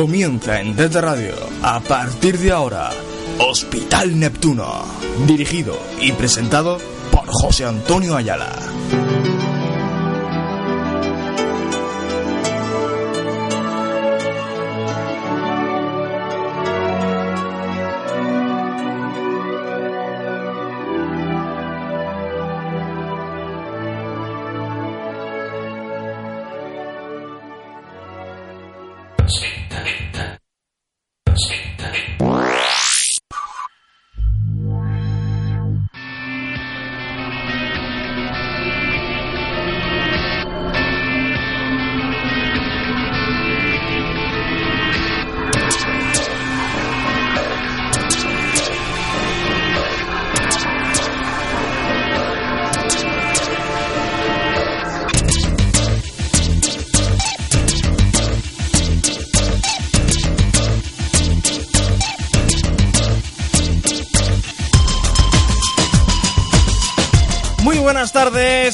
Comienza en Desde Radio, a partir de ahora, Hospital Neptuno, dirigido y presentado por José Antonio Ayala.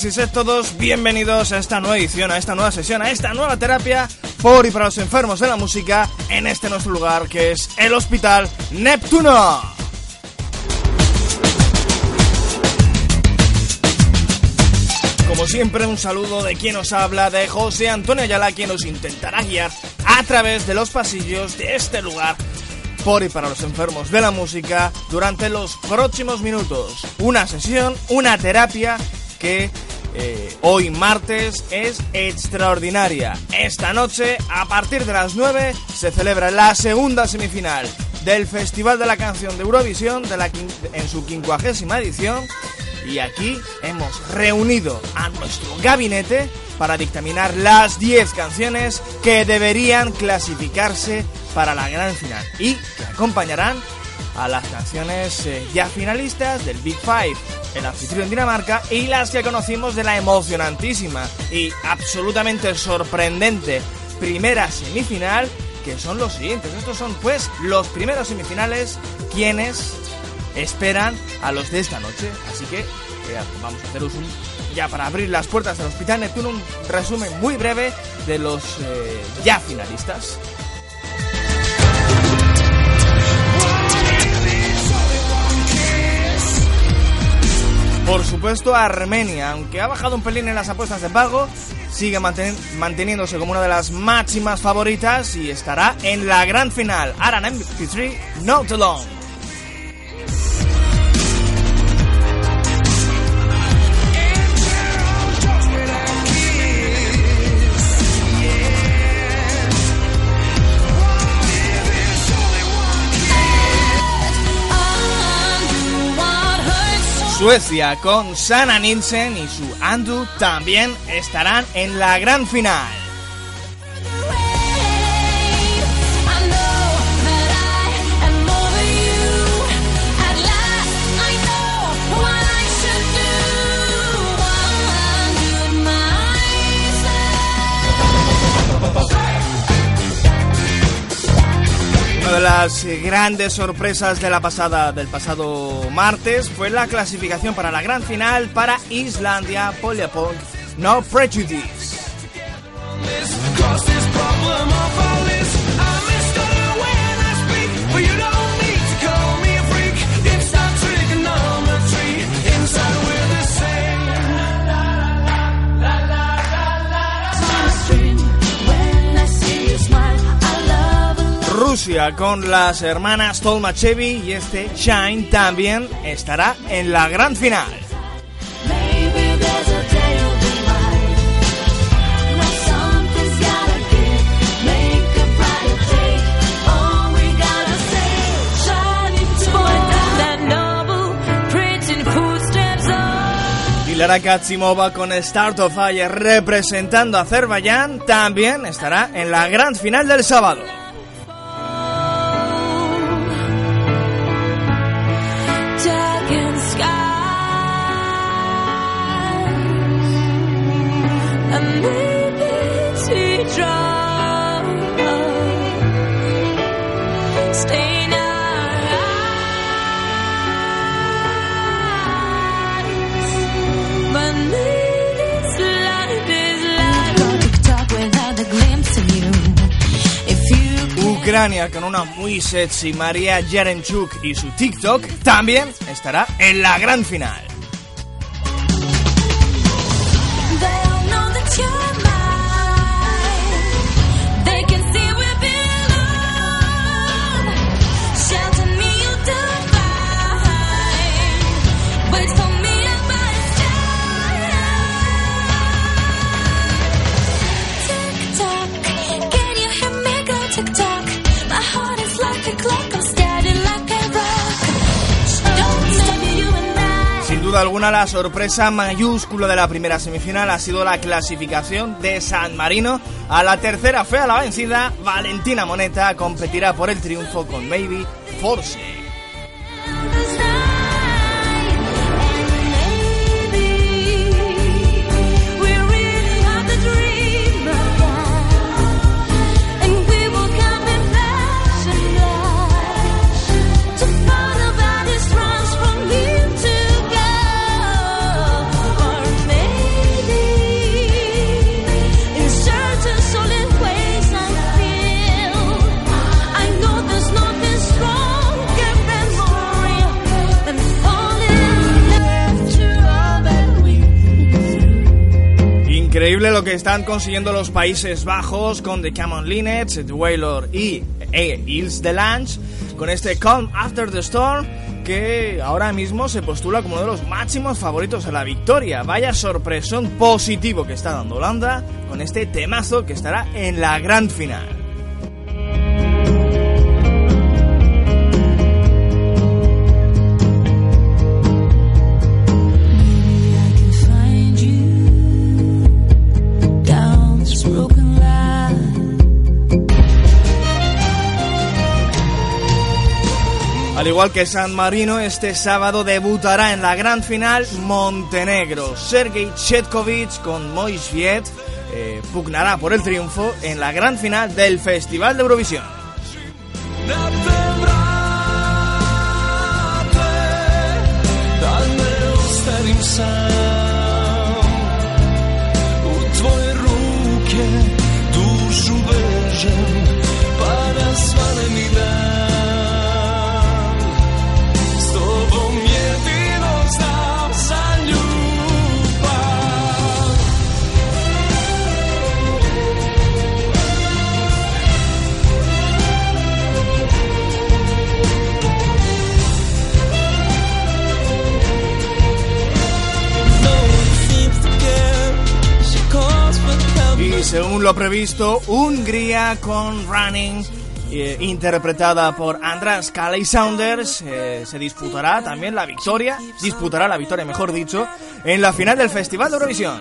Y sed todos bienvenidos a esta nueva edición, a esta nueva sesión, a esta nueva terapia por y para los enfermos de la música en este nuestro lugar que es el Hospital Neptuno. Como siempre, un saludo de quien os habla, de José Antonio Ayala, quien os intentará guiar a través de los pasillos de este lugar por y para los enfermos de la música durante los próximos minutos. Una sesión, una terapia que eh, hoy martes es extraordinaria. Esta noche, a partir de las 9, se celebra la segunda semifinal del Festival de la Canción de Eurovisión en su quincuagésima edición. Y aquí hemos reunido a nuestro gabinete para dictaminar las 10 canciones que deberían clasificarse para la gran final y que acompañarán a las canciones eh, ya finalistas del Big Five, el anfitrión Dinamarca y las que conocimos de la emocionantísima y absolutamente sorprendente primera semifinal que son los siguientes. Estos son pues los primeros semifinales quienes esperan a los de esta noche. Así que eh, vamos a haceros un, ya para abrir las puertas del Hospital Neptuno un resumen muy breve de los eh, ya finalistas. Por supuesto, Armenia, aunque ha bajado un pelín en las apuestas de pago, sigue manten- manteniéndose como una de las máximas favoritas y estará en la gran final. Aran MP3, Not Alone. Suecia con Sana Nielsen y su Andu también estarán en la gran final. Las eh, grandes sorpresas de la pasada, del pasado martes fue la clasificación para la gran final para Islandia, Polyapunk, No Prejudice. Rusia con las hermanas Tolmachevi y este Shine también estará en la gran final. Y Lara Katsimova con Start of Fire representando a Azerbaiyán también estará en la gran final del sábado. Con una muy sexy María Yarenchuk y su TikTok también estará en la gran final. Alguna la sorpresa mayúscula de la primera semifinal ha sido la clasificación de San Marino a la tercera fe a la vencida. Valentina Moneta competirá por el triunfo con Baby Force. Lo que están consiguiendo los Países Bajos con The Common Linnets, Wailor y Hills the Lange con este Calm After the Storm que ahora mismo se postula como uno de los máximos favoritos a la victoria. Vaya sorpresón positivo que está dando Holanda con este temazo que estará en la gran final. Al igual que San Marino, este sábado debutará en la gran final Montenegro. Sergei Chetkovic con Moisviet eh, pugnará por el triunfo en la gran final del Festival de Eurovisión. Según lo previsto, Hungría con Running, eh, interpretada por Andras Caley Saunders, eh, se disputará también la victoria, disputará la victoria, mejor dicho, en la final del Festival de Eurovisión.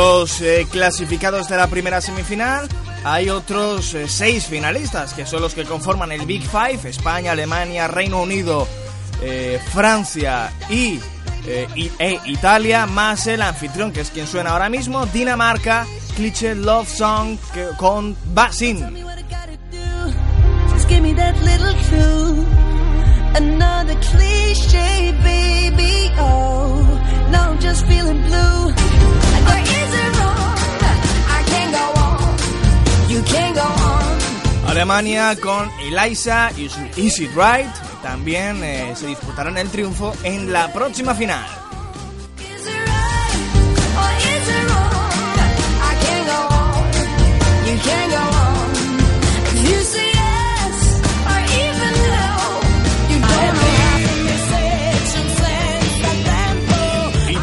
Los eh, clasificados de la primera semifinal, hay otros eh, seis finalistas, que son los que conforman el Big Five, España, Alemania, Reino Unido, eh, Francia y, e Italia, más el anfitrión, que es quien suena ahora mismo, Dinamarca, Cliché Love Song con Basin. No, just feeling blue. Alemania con Eliza y su Easy Ride también eh, se disputarán el triunfo en la próxima final.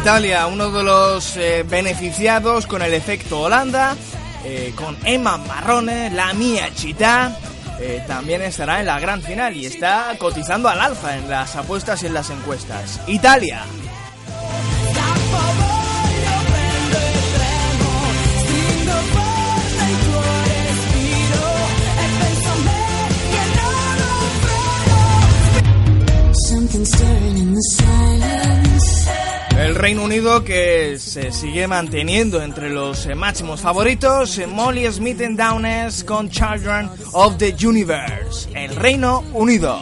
Italia, uno de los eh, beneficiados con el efecto Holanda, eh, con Emma Marrone, la mía Chita, eh, también estará en la gran final y está cotizando al alza en las apuestas y en las encuestas. Italia. stirring in the silence. Reino Unido que se sigue manteniendo entre los eh, máximos favoritos, eh, Molly Smith and Downes con Children of the Universe, el Reino Unido.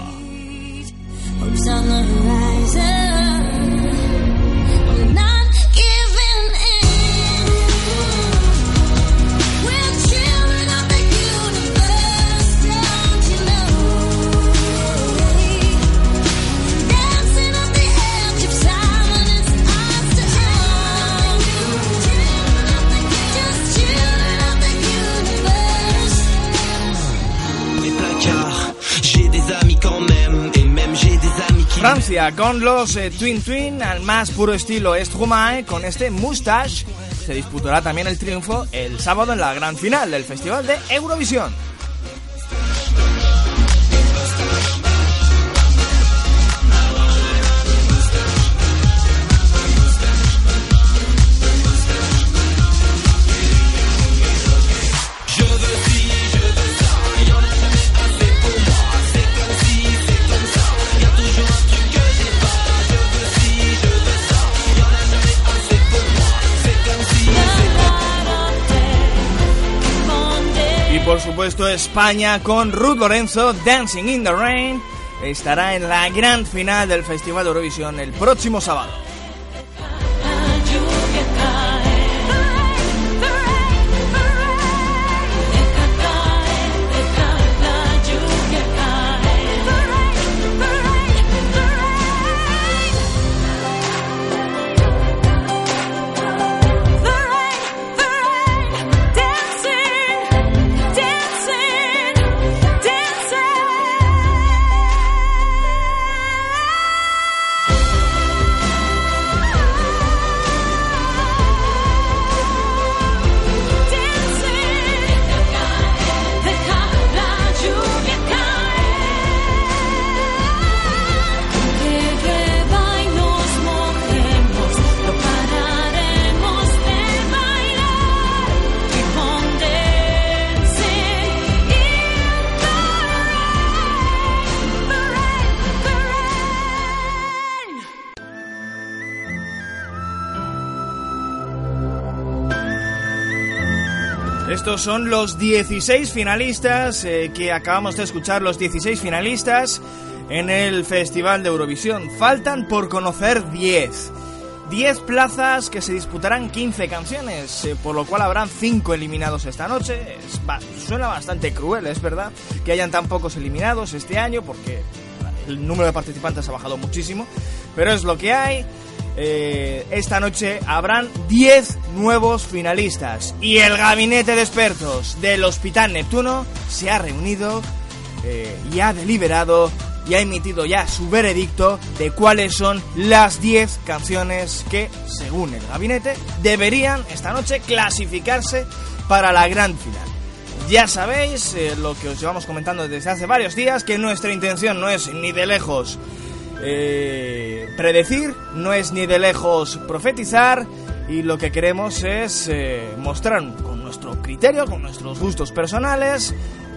Francia con los eh, Twin Twin al más puro estilo Stromae con este Moustache. Se disputará también el triunfo el sábado en la gran final del Festival de Eurovisión. Supuesto España con Ruth Lorenzo, Dancing in the Rain, estará en la gran final del Festival de Eurovisión el próximo sábado. Son los 16 finalistas eh, que acabamos de escuchar, los 16 finalistas en el Festival de Eurovisión. Faltan por conocer 10. 10 plazas que se disputarán 15 canciones, eh, por lo cual habrán 5 eliminados esta noche. Es ba- suena bastante cruel, es verdad, que hayan tan pocos eliminados este año, porque el número de participantes ha bajado muchísimo, pero es lo que hay. Eh, esta noche habrán 10 nuevos finalistas y el gabinete de expertos del Hospital Neptuno se ha reunido eh, y ha deliberado y ha emitido ya su veredicto de cuáles son las 10 canciones que, según el gabinete, deberían esta noche clasificarse para la gran final. Ya sabéis eh, lo que os llevamos comentando desde hace varios días, que nuestra intención no es ni de lejos predecir, no es ni de lejos profetizar y lo que queremos es eh, mostrar con nuestro criterio, con nuestros gustos personales,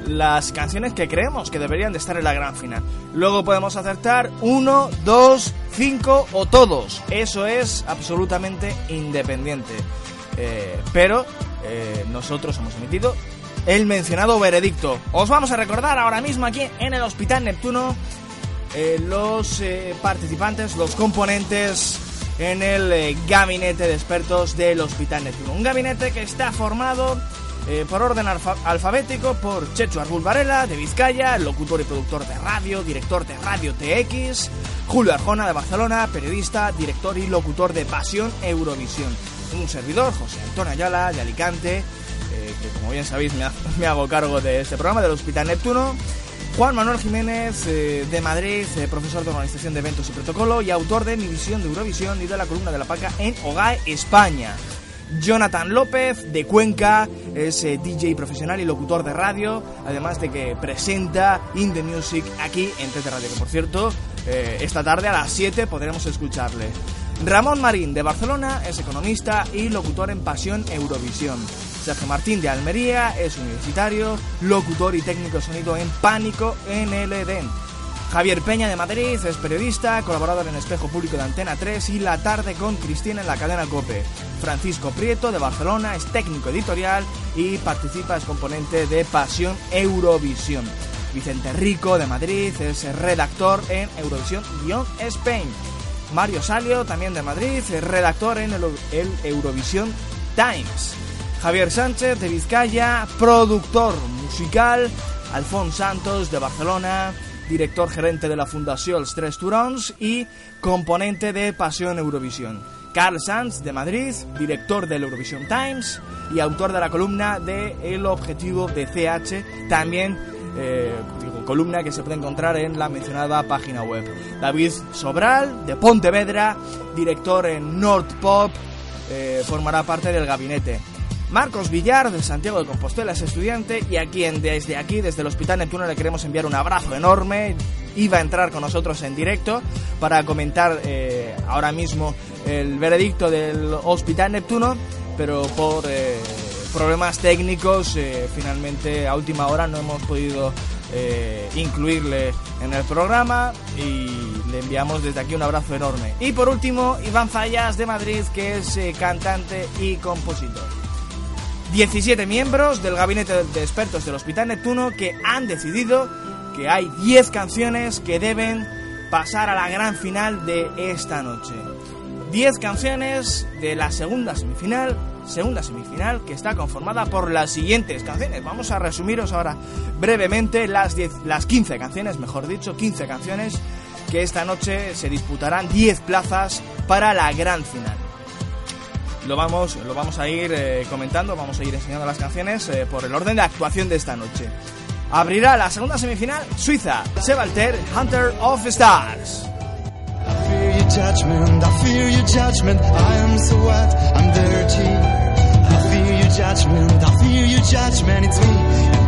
las canciones que creemos que deberían de estar en la gran final. Luego podemos acertar uno, dos, cinco o todos. Eso es absolutamente independiente. Eh, pero eh, nosotros hemos emitido el mencionado veredicto. Os vamos a recordar ahora mismo aquí en el Hospital Neptuno eh, los eh, participantes, los componentes en el eh, gabinete de expertos del Hospital Neptuno. Un gabinete que está formado por orden alfa- alfabético por Chechu Arbul Varela, de Vizcaya, locutor y productor de radio, director de Radio TX, Julio Arjona, de Barcelona, periodista, director y locutor de Pasión Eurovisión. Un servidor, José Antonio Ayala, de Alicante, que como bien sabéis me hago cargo de este programa del Hospital Neptuno. Juan Manuel Jiménez, eh, de Madrid, eh, profesor de Organización de Eventos y Protocolo y autor de Mi Visión de Eurovisión y de la columna de la Paca en OGAE, España. Jonathan López, de Cuenca, es eh, DJ profesional y locutor de radio, además de que presenta In The Music aquí en TT Radio, que por cierto, esta tarde a las 7 podremos escucharle. Ramón Marín, de Barcelona, es economista y locutor en Pasión Eurovisión. Sergio Martín, de Almería, es universitario, locutor y técnico sonido en Pánico en el Edén. Javier Peña de Madrid es periodista, colaborador en Espejo Público de Antena 3 y La Tarde con Cristina en la cadena COPE. Francisco Prieto de Barcelona es técnico editorial y participa, es componente de Pasión Eurovisión. Vicente Rico de Madrid es redactor en Eurovisión-Spain. Mario Salio, también de Madrid, es redactor en el, el Eurovisión Times. Javier Sánchez de Vizcaya, productor musical. Alfons Santos de Barcelona, director gerente de la Fundació Els Tres Turons y componente de Pasión Eurovisión. Carl Sanz de Madrid, director del Eurovision Times y autor de la columna de El Objetivo de CH, también eh, columna que se puede encontrar en la mencionada página web. David Sobral de Pontevedra, director en Nordpop, eh, formará parte del gabinete. Marcos Villar de Santiago de Compostela es estudiante y a quien desde aquí, desde el Hospital Neptuno, le queremos enviar un abrazo enorme. Iba a entrar con nosotros en directo para comentar eh, ahora mismo el veredicto del Hospital Neptuno, pero por eh, problemas técnicos eh, finalmente a última hora no hemos podido incluirle en el programa y le enviamos desde aquí un abrazo enorme. Y por último, Iván Zayas de Madrid, que es cantante y compositor. 17 miembros del gabinete de expertos del Hospital Neptuno que han decidido que hay 10 canciones que deben pasar a la gran final de esta noche. 10 canciones de la segunda semifinal, segunda semifinal que está conformada por las siguientes canciones. Vamos a resumiros ahora brevemente las 10 las 15 canciones, mejor dicho, 15 canciones que esta noche se disputarán 10 plazas para la gran final lo vamos, lo vamos a ir eh, comentando, vamos a ir enseñando las canciones eh, por el orden de actuación de esta noche. Abrirá la segunda semifinal Suiza, Sebalter, Hunter of Stars.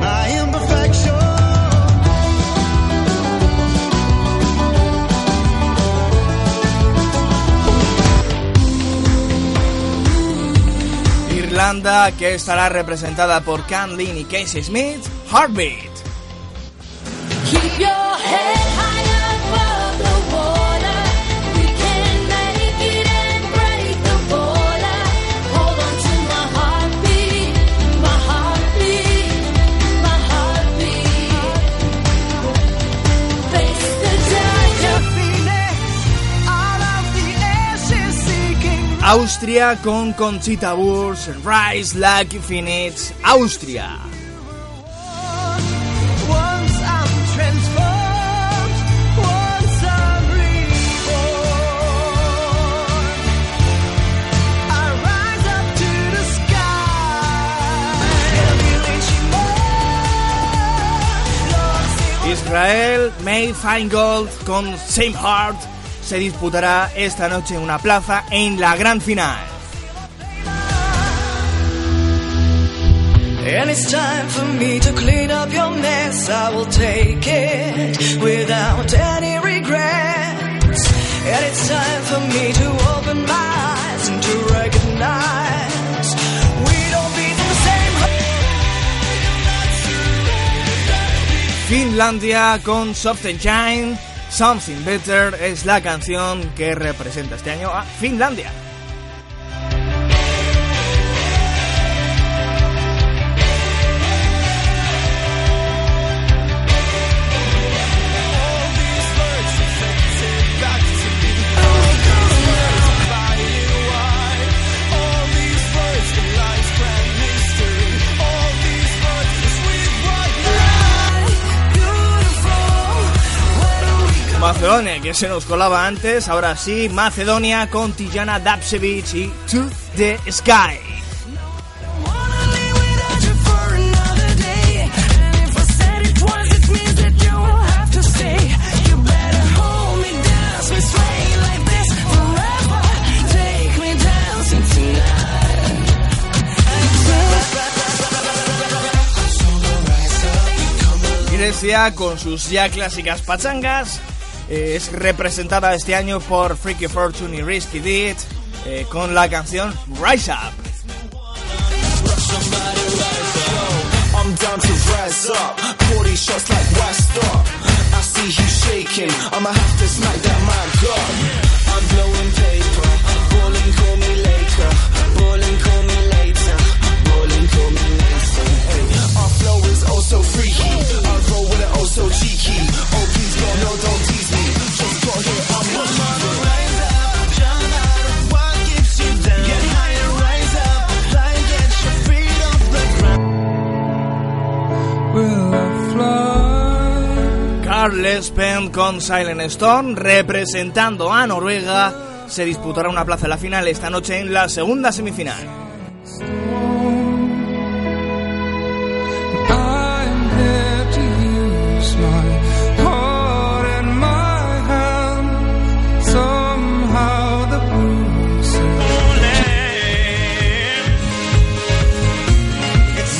I. Irlanda, que estará representada por Cam Lynn y Casey Smith, Heartbeat. Austria con Conchita Wurst, Rise Like Phoenix, Austria. Once I'm transformed, once I'm reborn. I rise up to the sky. Israel, May Feingold con Same Heart se disputará esta noche en una plaza en la gran final. And it's time for me to clean up your mess. I will take it without any regrets. And it's time for me to open my eyes and to recognize we don't beat the same. Finlandia con Soft Engine, Something Better es la canción que representa este año a Finlandia. Macedonia, que se nos colaba antes, ahora sí, Macedonia con Tijana Dapsevich y To the Sky. Con sus ya clásicas pachangas, eh, es representada este año por Freaky Fortune y Risky Deed eh, con la canción Rise Up. Fly? Carl Espen con Silent Storm representando a Noruega. Se disputará una plaza en la final esta noche en la segunda semifinal.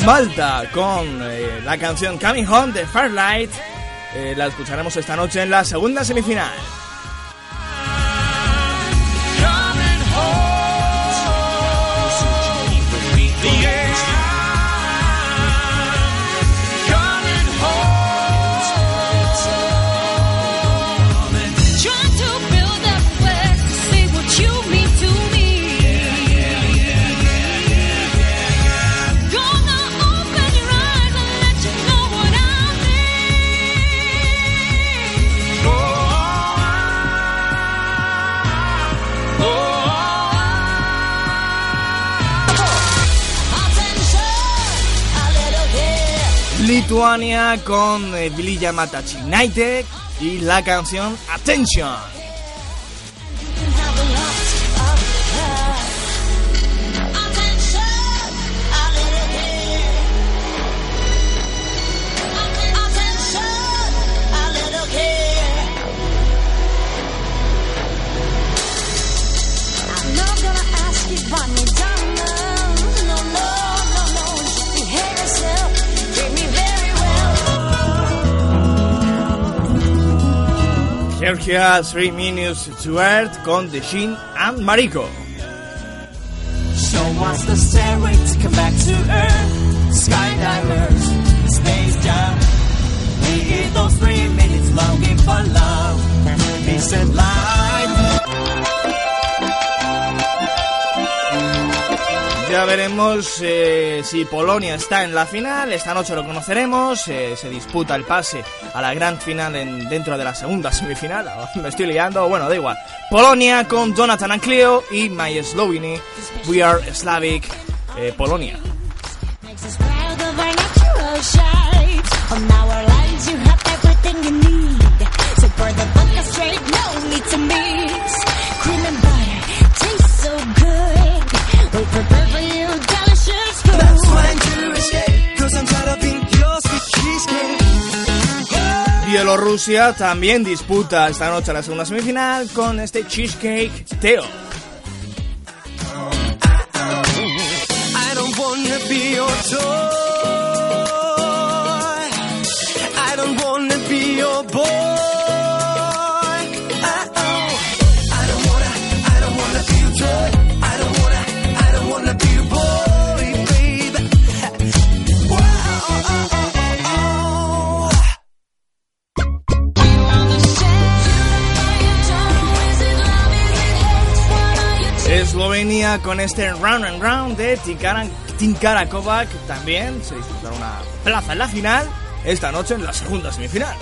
Malta con eh, la canción Coming Home de Firelight. Eh, la escucharemos esta noche en la segunda semifinal. Con eh, Vilija Matachinaite y la canción Attention. Georgia 3 Minutes to Earth con The Shin and Mariko. So what's the stairway to come back to Earth? Skydivers, Ya veremos eh, si Polonia está en la final. Esta noche lo conoceremos. eh, se disputa el pase a la gran final en- dentro de la segunda semifinal. Me estoy liando. Bueno, da igual. Polonia con Jonathan and Cleo y My Sloveny. We are Slavic. eh, Polonia. Bielorrusia también disputa esta noche la segunda semifinal con este Cheesecake Teo. I don't wanna be your boy. Con este Round and Round de Tinkara Kovac también se disputará una plaza en la final esta noche en la segunda semifinal.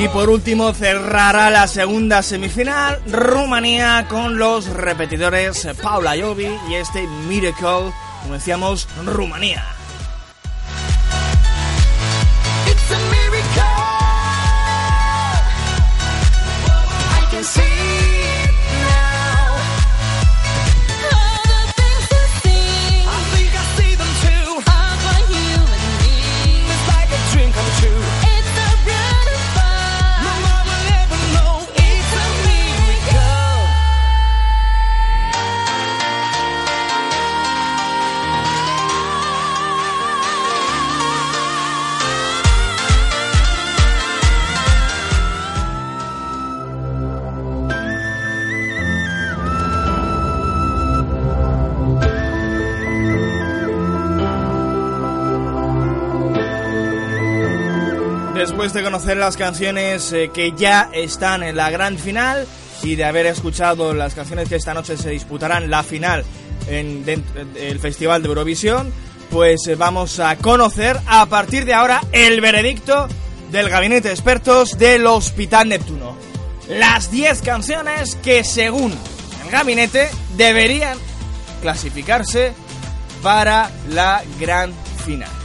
Y por último cerrará la segunda semifinal Rumanía con los repetidores Paula Jovi y este Miracle, como decíamos, Rumanía. Después de conocer las canciones eh, que ya están en la gran final y de haber escuchado las canciones que esta noche se disputarán la final en del Festival de Eurovisión, pues eh, vamos a conocer a partir de ahora el veredicto del gabinete de expertos del Hospital Neptuno. Las 10 canciones que según el gabinete deberían clasificarse para la gran final.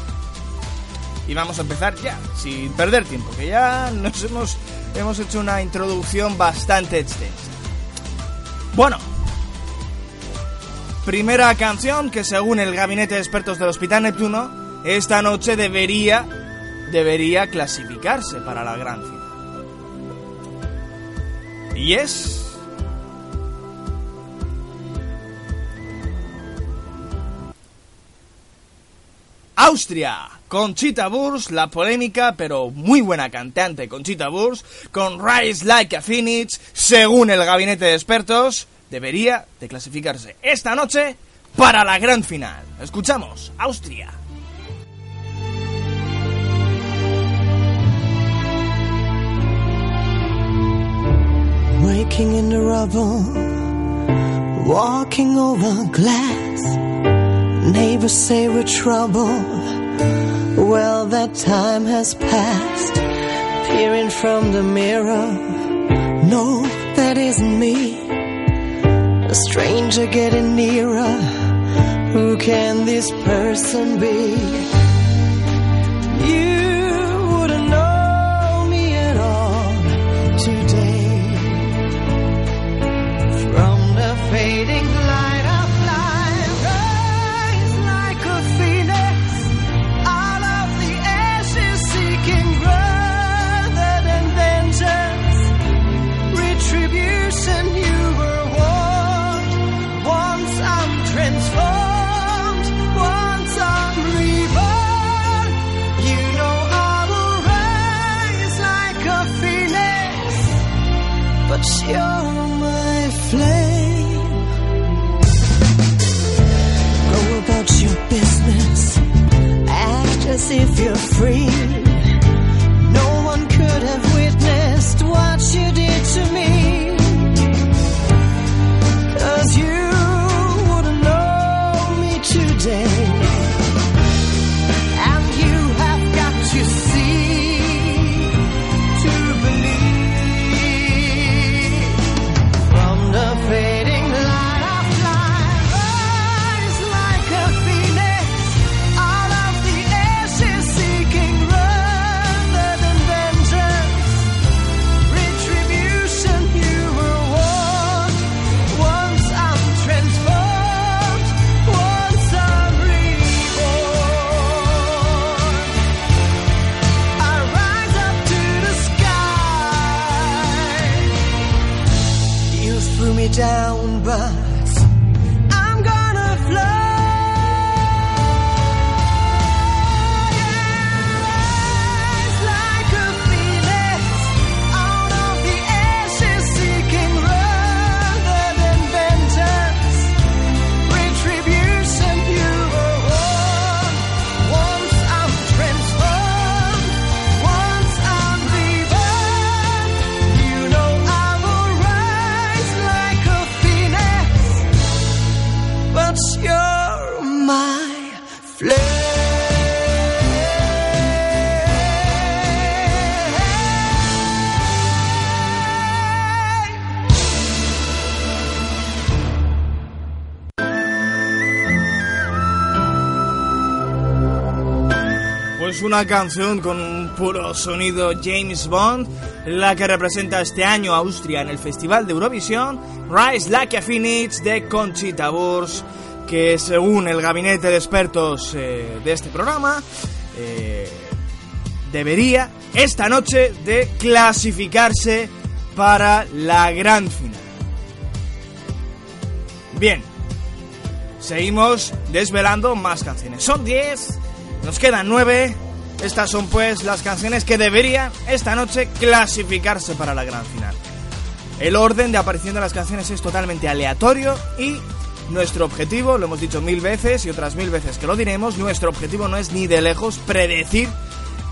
Y vamos a empezar ya, sin perder tiempo, que ya nos hemos, hemos hecho una introducción bastante extensa. Bueno, primera canción que según el gabinete de expertos del Hospital Neptuno, esta noche debería, debería clasificarse para la gran final. Y es... Austria, Conchita Wurst, la polémica pero muy buena cantante Conchita Wurst, con Rise Like a Phoenix, según el gabinete de expertos, debería de clasificarse esta noche para la gran final. Escuchamos, Austria. Walking over glass. Neighbors say we're trouble. Well, that time has passed. Peering from the mirror, no, that isn't me. A stranger getting nearer. Who can this person be? If you're free. No one could have witnessed what una canción con un puro sonido James Bond, la que representa este año Austria en el Festival de Eurovisión, Rise Like a Phoenix de Conchita Wurst, que según el gabinete de expertos eh, de este programa, eh, debería esta noche de clasificarse para la gran final. Bien, seguimos desvelando más canciones. Son 10, nos quedan 9. Estas son pues las canciones que deberían esta noche clasificarse para la gran final. El orden de aparición de las canciones es totalmente aleatorio y nuestro objetivo, lo hemos dicho mil veces y otras mil veces que lo diremos, nuestro objetivo no es ni de lejos predecir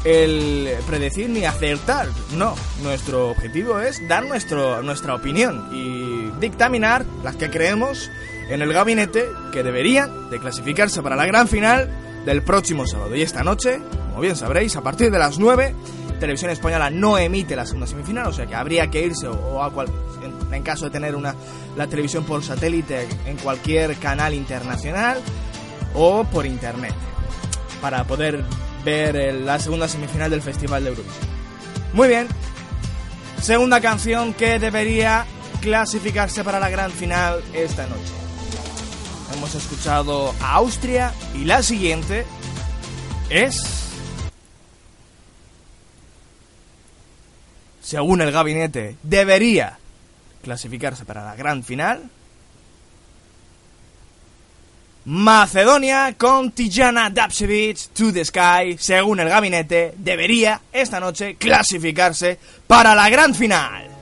el predecir ni acertar. No, nuestro objetivo es dar nuestro, nuestra opinión y dictaminar las que creemos en el gabinete que deberían de clasificarse para la gran final del próximo sábado. Y esta noche, como bien sabréis, a partir de las 9, Televisión Española no emite la segunda semifinal, o sea que habría que irse o, a cual, en, caso de tener una, la televisión por satélite en cualquier canal internacional o por internet para poder ver el- la segunda semifinal del Festival de Eurovisión. Muy bien. Segunda canción que debería clasificarse para la gran final esta noche. Hemos escuchado a Austria y la siguiente es... Según el gabinete, debería clasificarse para la gran final. Macedonia con Tijana Dapsevich to the Sky, según el gabinete, debería esta noche clasificarse para la gran final.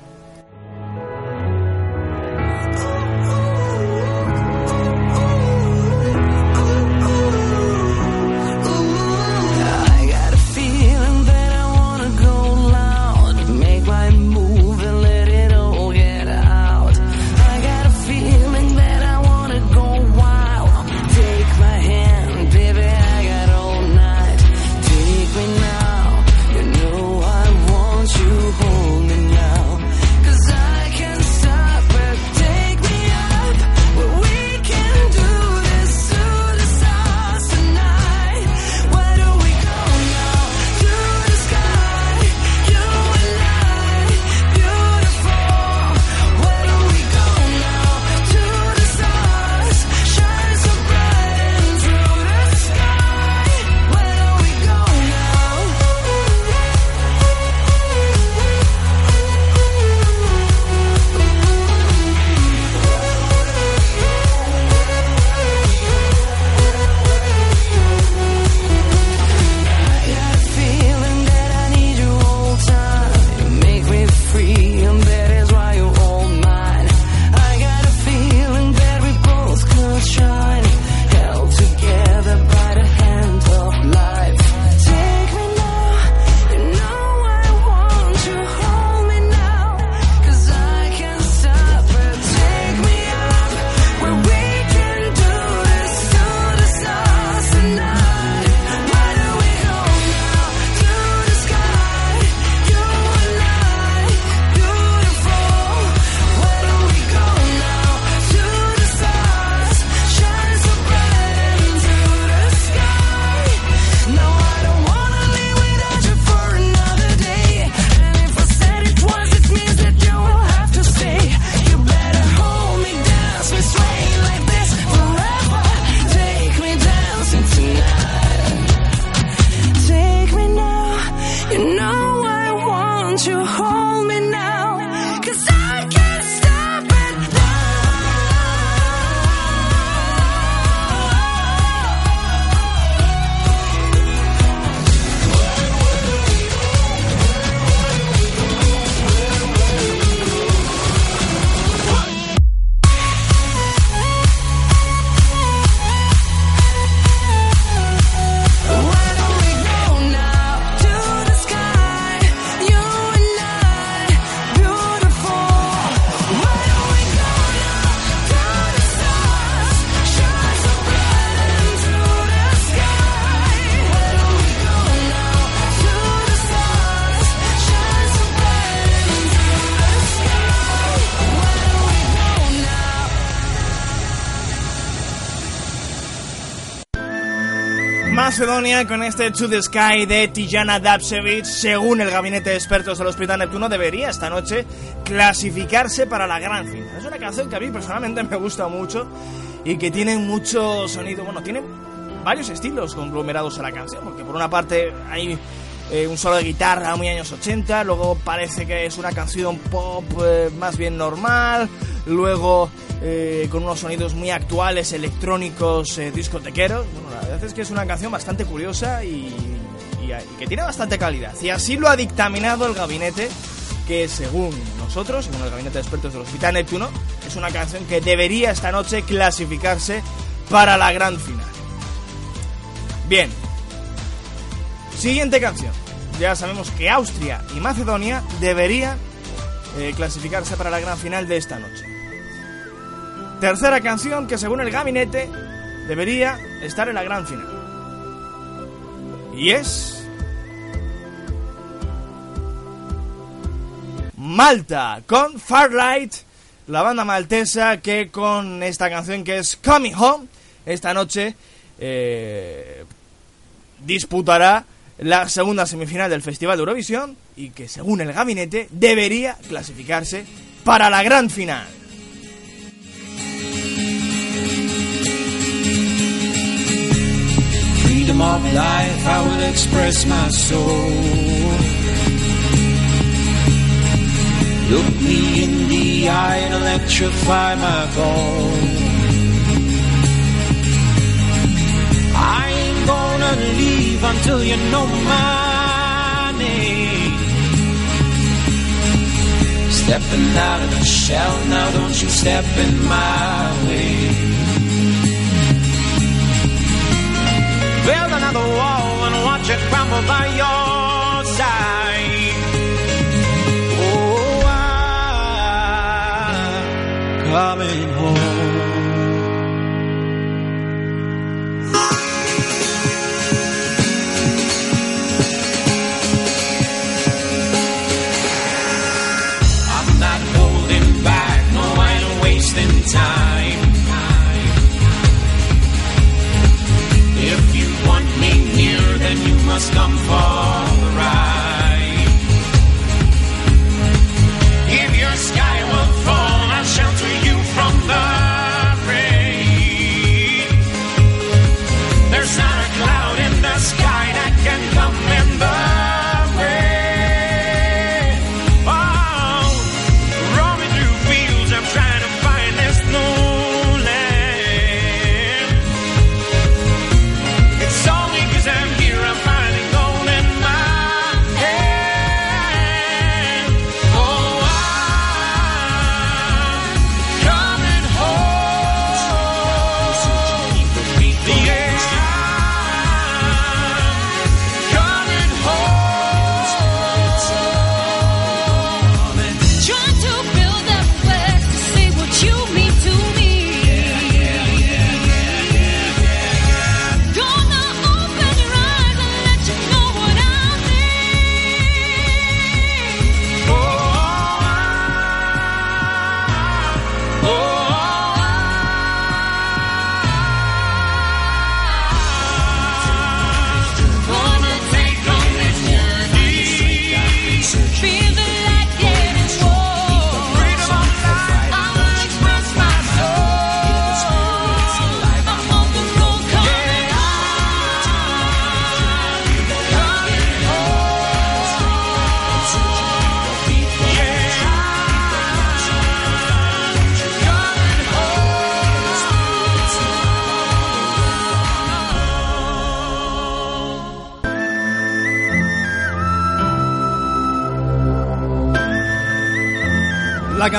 Con este To the Sky de Tijana Dapsevich, según el gabinete de expertos del Hospital Neptuno, debería esta noche clasificarse para la gran final. Es una canción que a mí personalmente me gusta mucho y que tiene mucho sonido, bueno, tiene varios estilos conglomerados a la canción, porque por una parte hay eh, un solo de guitarra muy años 80, luego parece que es una canción pop eh, más bien normal, luego eh, con unos sonidos muy actuales, electrónicos, discotequeros. Bueno, la verdad es que es una canción bastante curiosa y, y- y que tiene bastante calidad. Y así lo ha dictaminado el gabinete, que según nosotros, según el gabinete de expertos del Hospital Neptuno, es una canción que debería esta noche clasificarse para la gran final. Bien. Siguiente canción. Ya sabemos que Austria y Macedonia deberían eh, clasificarse para la gran final de esta noche. Tercera canción que según el gabinete debería estar en la gran final. Y es... Malta con Farlight, la banda maltesa que con esta canción que es Coming Home, esta noche eh, disputará la segunda semifinal del Festival de Eurovisión y que según el gabinete debería clasificarse para la gran final. freedom of life, I will express my soul. Look me in the eye and electrify my. Gonna leave until you know my name. Stepping out of the shell, now don't you step in my way. Build another wall and watch it crumble by your side. Oh, I'm coming home.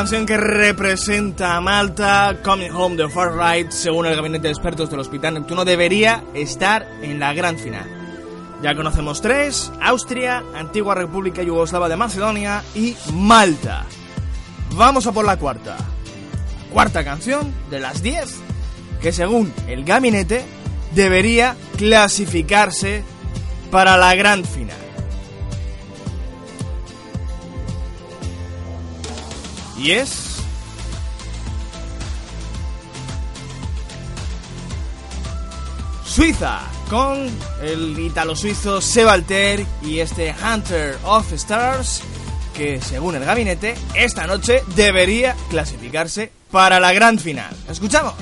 Canción que representa a Malta, Coming Home de Far Right, según el gabinete de expertos del Hospital Neptuno, debería estar en la gran final. Ya conocemos tres, Austria, Antigua República Yugoslava de Macedonia y Malta. Vamos a por la cuarta. Cuarta canción de las 10, que según el gabinete debería clasificarse para la gran final. Y es... Suiza, con el italo-suizo Sebalter y este Hunter of Stars, que según el gabinete, esta noche debería clasificarse para la gran final. ¿Escuchamos?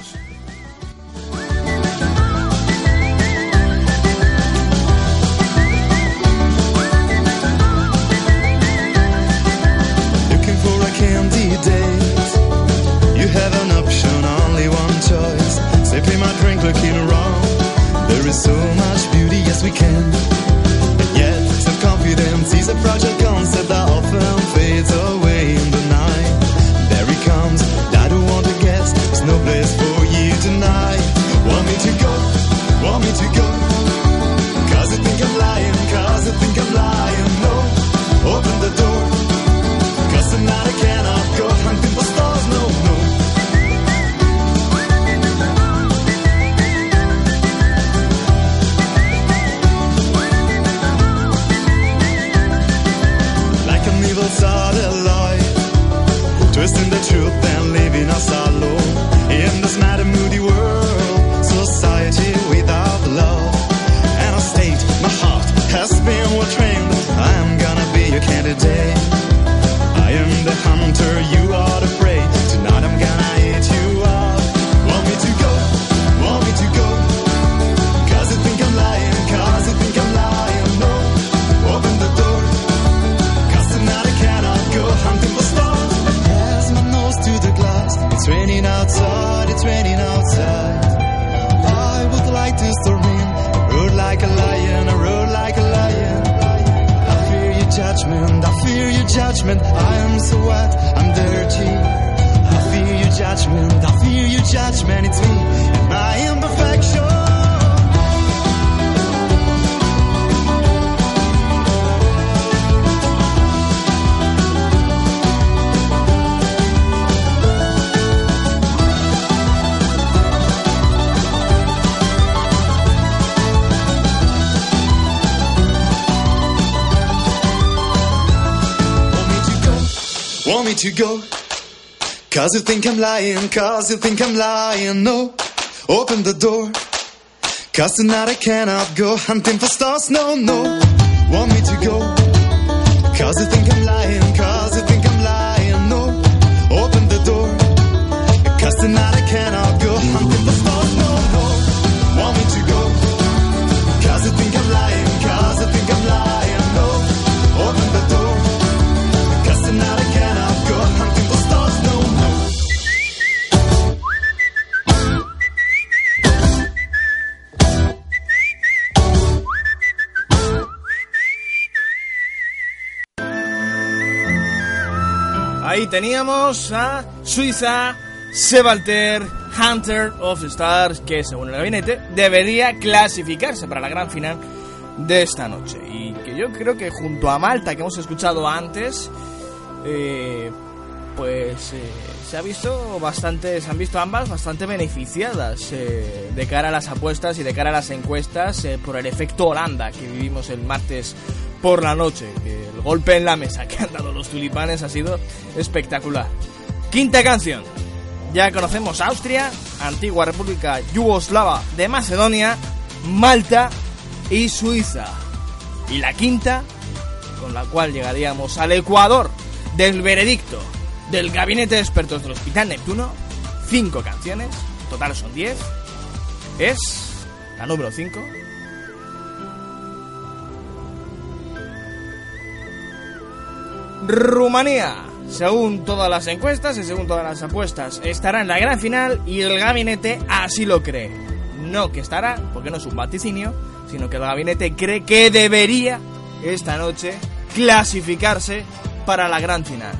To go? Cause you think I'm lying, cause you think I'm lying. No, open the door. Cause tonight I cannot go hunting for stars. No, no. Want me to go? Cause you think I'm teníamos a Suiza, Sebalter, Hunter of Stars, que según el gabinete debería clasificarse para la gran final de esta noche. Y que yo creo que junto a Malta, que hemos escuchado antes, eh, pues eh, se ha visto bastante, se han visto ambas bastante beneficiadas eh, de cara a las apuestas y de cara a las encuestas por el efecto Holanda que vivimos el martes por la noche. El golpe en la mesa que han dado los tulipanes ha sido espectacular. Quinta canción. Ya conocemos Austria, antigua República Yugoslava de Macedonia, Malta y Suiza. Y la quinta, con la cual llegaríamos al Ecuador del veredicto del gabinete de expertos del Hospital Neptuno, cinco canciones, total son diez, es la número 5. Rumanía, según todas las encuestas y según todas las apuestas, estará en la gran final y el gabinete así lo cree. No que estará, porque no es un vaticinio, sino que el gabinete cree que debería esta noche clasificarse para la gran final.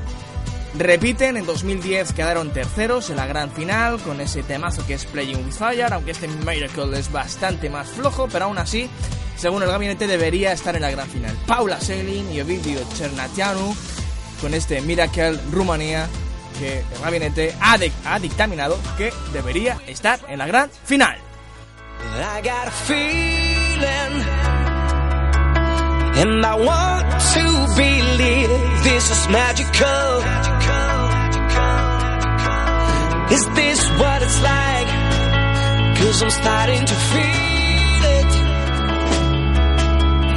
Repiten, en 2010 quedaron terceros en la gran final con ese temazo que es Playing with Fire, aunque este Miracle es bastante más flojo, pero aún así, según el gabinete, debería estar en la gran final. Paula Selin y Ovidio Chernatianu con este Miracle Rumanía que el gabinete ha, dictaminado que debería estar en la gran final. I got and I want to believe this is magical. Is this what it's like? Cause I'm starting to feel it,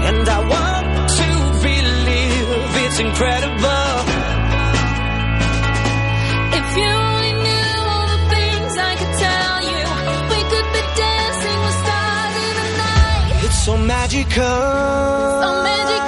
and I want to believe it's incredible. So magical. So magical.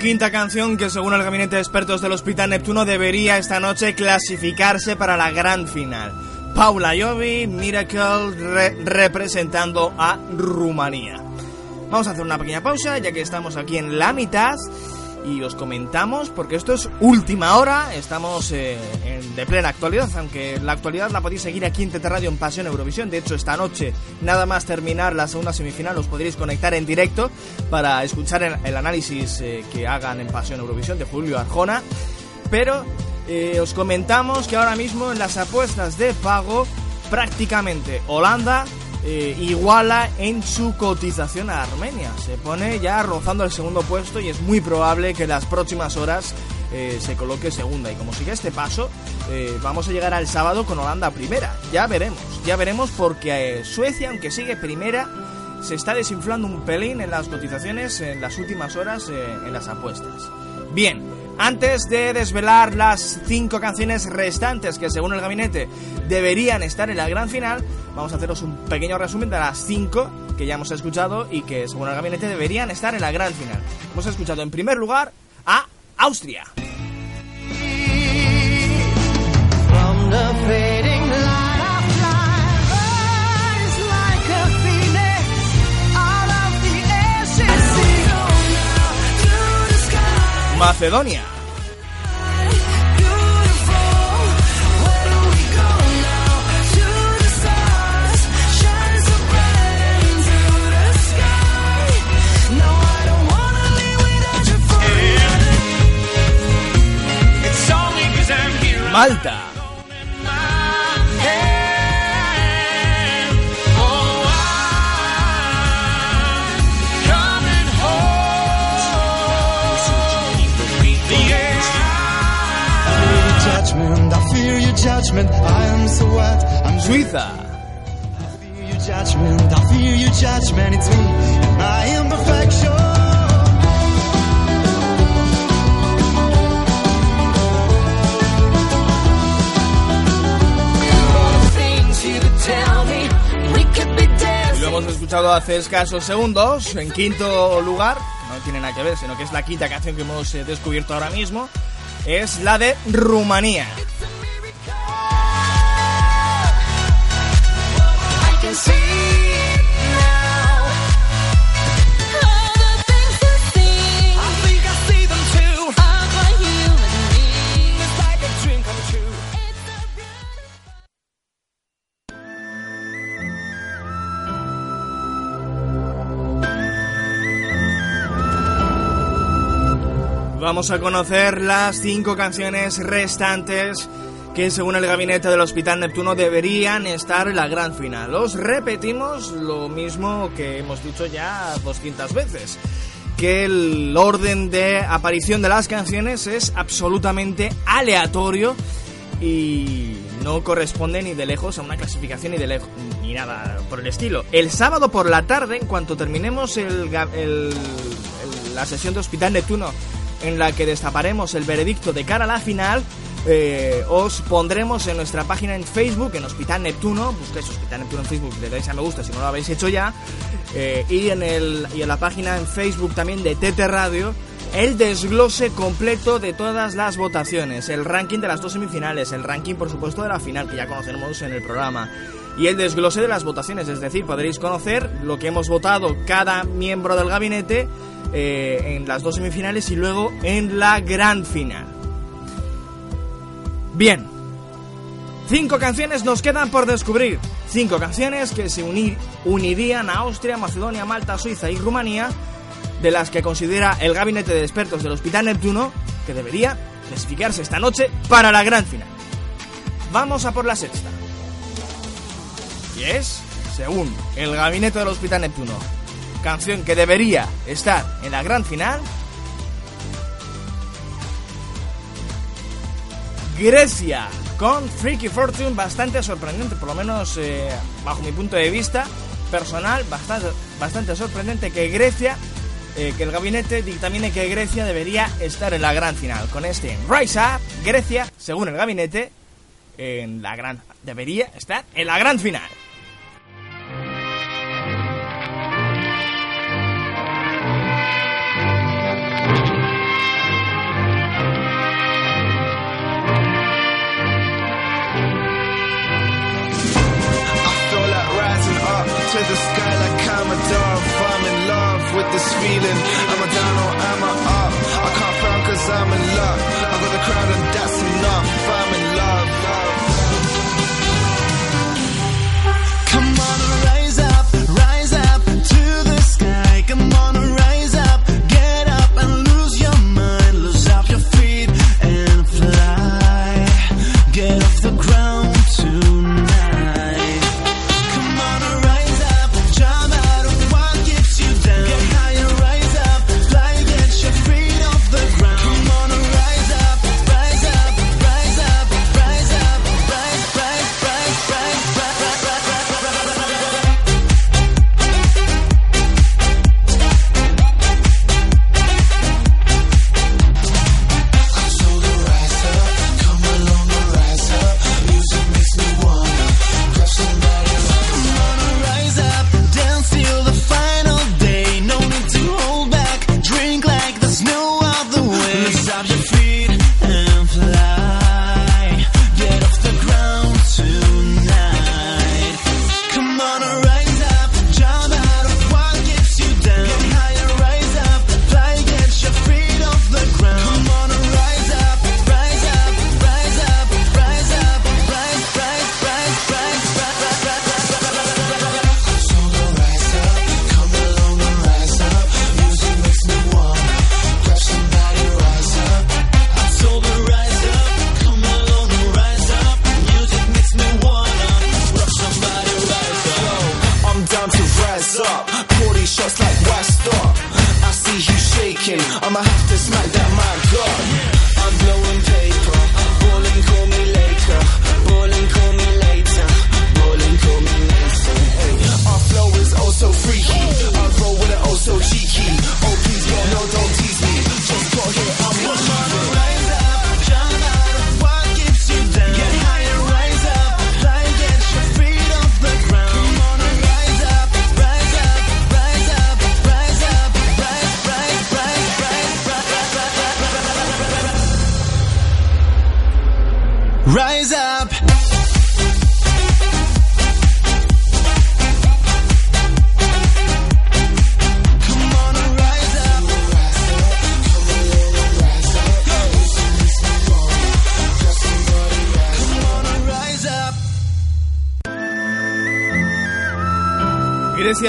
Quinta canción que según el gabinete de expertos del Hospital Neptuno debería esta noche clasificarse para la gran final. Paula Jovi, Miracle, re- representando a Rumanía. Vamos a hacer una pequeña pausa ya que estamos aquí en la mitad y os comentamos porque esto es última hora, estamos eh, de plena actualidad, aunque la actualidad la podéis seguir aquí en TT Radio en Pasión Eurovisión. De hecho, esta noche, nada más terminar la segunda semifinal, os podréis conectar en directo para escuchar el, análisis eh, que hagan en Pasión Eurovisión de Julio Arjona. Pero eh, os comentamos que ahora mismo en las apuestas de pago, prácticamente Holanda eh, iguala en su cotización a Armenia. Se pone ya rozando el segundo puesto y es muy probable que en las próximas horas eh, se coloque segunda. Y como sigue este paso, eh, vamos a llegar al sábado con Holanda primera. Ya veremos, ya veremos porque eh, Suecia, aunque sigue primera, se está desinflando un pelín en las cotizaciones en las últimas horas en las apuestas. Bien, antes de desvelar las cinco canciones restantes que según el gabinete deberían estar en la gran final, vamos a haceros un pequeño resumen de las cinco que ya hemos escuchado y que según el gabinete deberían estar en la gran final. Hemos escuchado en primer lugar a Austria. From I'm Suiza. fear your judgment. I fear your judgment. It's me and my imperfection. Hemos escuchado hace escasos segundos. En quinto lugar, no tiene nada que ver, sino que es la quinta canción que hemos eh, descubierto ahora mismo, es la de Rumanía. Vamos a conocer las cinco canciones restantes que según el gabinete del Hospital Neptuno deberían estar en la gran final. Os repetimos lo mismo que hemos dicho ya 200 veces, que el orden de aparición de las canciones es absolutamente aleatorio y no corresponde ni de lejos a una clasificación ni de lejos ni nada por el estilo. El sábado por la tarde, en cuanto terminemos la sesión de Hospital Neptuno en la que destaparemos el veredicto de cara a la final, eh, os pondremos en nuestra página en Facebook, en Hospital Neptuno, busquéis Hospital Neptuno en Facebook, le dais a me gusta si no lo habéis hecho ya, eh, y, en el, y en la página en Facebook también de Tete Radio, el desglose completo de todas las votaciones, el ranking de las dos semifinales, el ranking por supuesto de la final que ya conocemos en el programa y el desglose de las votaciones, es decir, podréis conocer lo que hemos votado cada miembro del gabinete eh, en las dos semifinales y luego en la gran final. Bien, cinco canciones nos quedan por descubrir, cinco canciones que se unir- unirían a Austria, Macedonia, Malta, Suiza y Rumanía de las que considera el gabinete de expertos del Hospital Neptuno que debería clasificarse esta noche para la gran final. Vamos a por la sexta. Y es, según el gabinete del Hospital Neptuno, canción que debería estar en la gran final. Grecia con Freaky Fortune bastante sorprendente, por lo menos eh, bajo mi punto de vista personal, bastante, bastante sorprendente que Grecia, eh, que el gabinete dictamine que Grecia debería estar en la gran final. Con este Rise Up, Grecia, según el gabinete, en la gran debería estar en la gran final. to the sky like Commodore if I'm in love with this feeling. I'm a down or I'm a up. I can't frown cause I'm in love. I got the crowd and that's enough.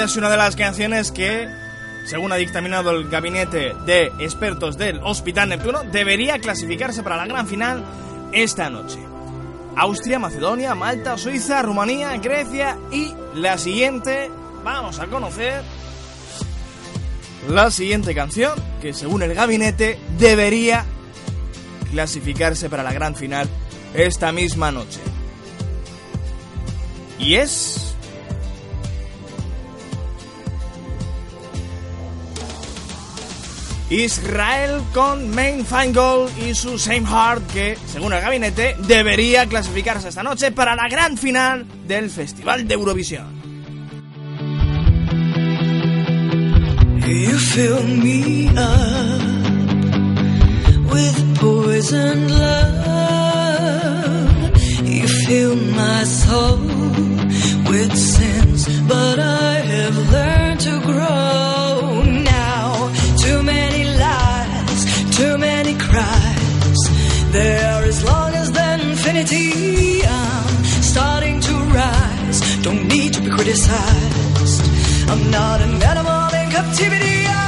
es una de las canciones que, según ha dictaminado el gabinete de expertos del Hospital Neptuno, debería clasificarse para la gran final esta noche. Austria, Macedonia, Malta, Suiza, Rumanía, Grecia y la siguiente, vamos a conocer la siguiente canción que según el gabinete debería clasificarse para la gran final esta misma noche. Y es Israel con Main Fine Goal y su Same Heart que, según el gabinete, debería clasificarse esta noche para la gran final del Festival de Eurovisión. You fill me up with poison love. You fill my soul with sins, but I have learned. there as long as the infinity. I'm starting to rise, don't need to be criticized. I'm not an animal in captivity. I'm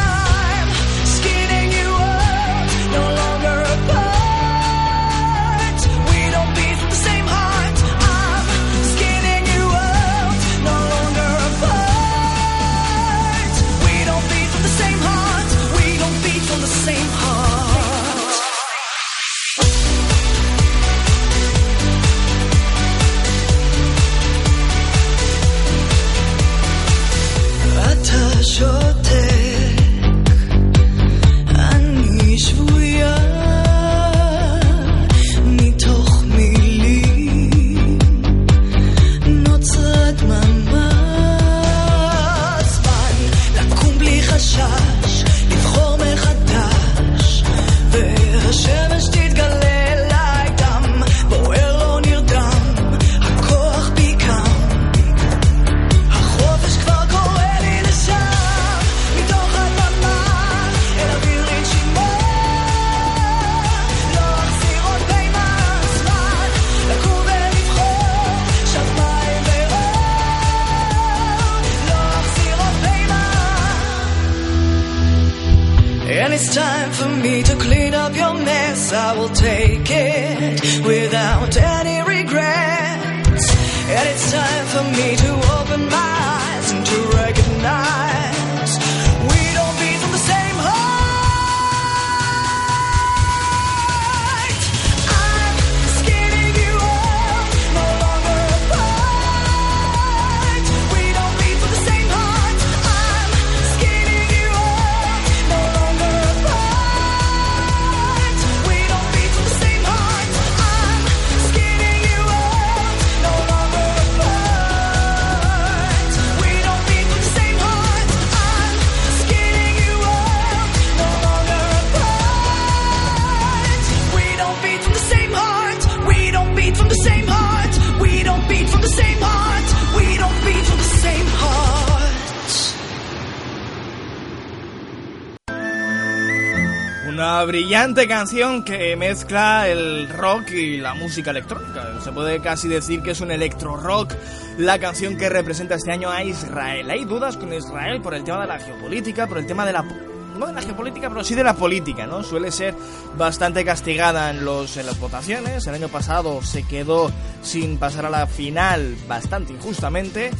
brillante canción que mezcla el rock y la música electrónica. Se puede casi decir que es un electro rock la canción que representa este año a Israel. Hay dudas con Israel por el tema de la geopolítica, por el tema de la no de la geopolítica, pero sí de la política, ¿no? Suele ser bastante castigada en, los, en las votaciones. El año pasado se quedó sin pasar a la final bastante injustamente.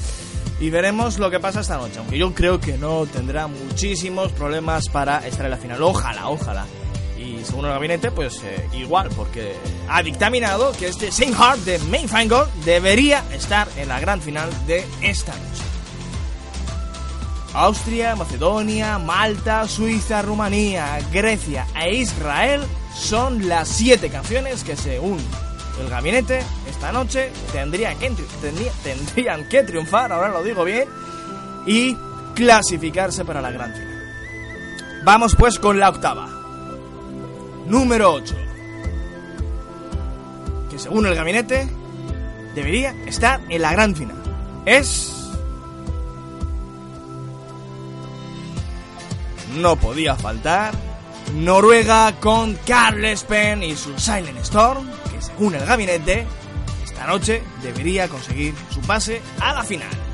Y veremos lo que pasa esta noche, aunque yo creo que no tendrá muchísimos problemas para estar en la final. Ojalá, ojalá. Según el gabinete, pues eh, igual, porque ha dictaminado que este Saint Heart de Mayfinger debería estar en la gran final de esta noche. Austria, Macedonia, Malta, Suiza, Rumanía, Grecia e Israel son las siete canciones que según el gabinete esta noche tendrían que triunfar, ahora lo digo bien, y clasificarse para la gran final. Vamos pues con la octava. Número 8. Que según el gabinete debería estar en la gran final. Es... No podía faltar Noruega con Carl Espen y su Silent Storm, que según el gabinete, esta noche debería conseguir su pase a la final.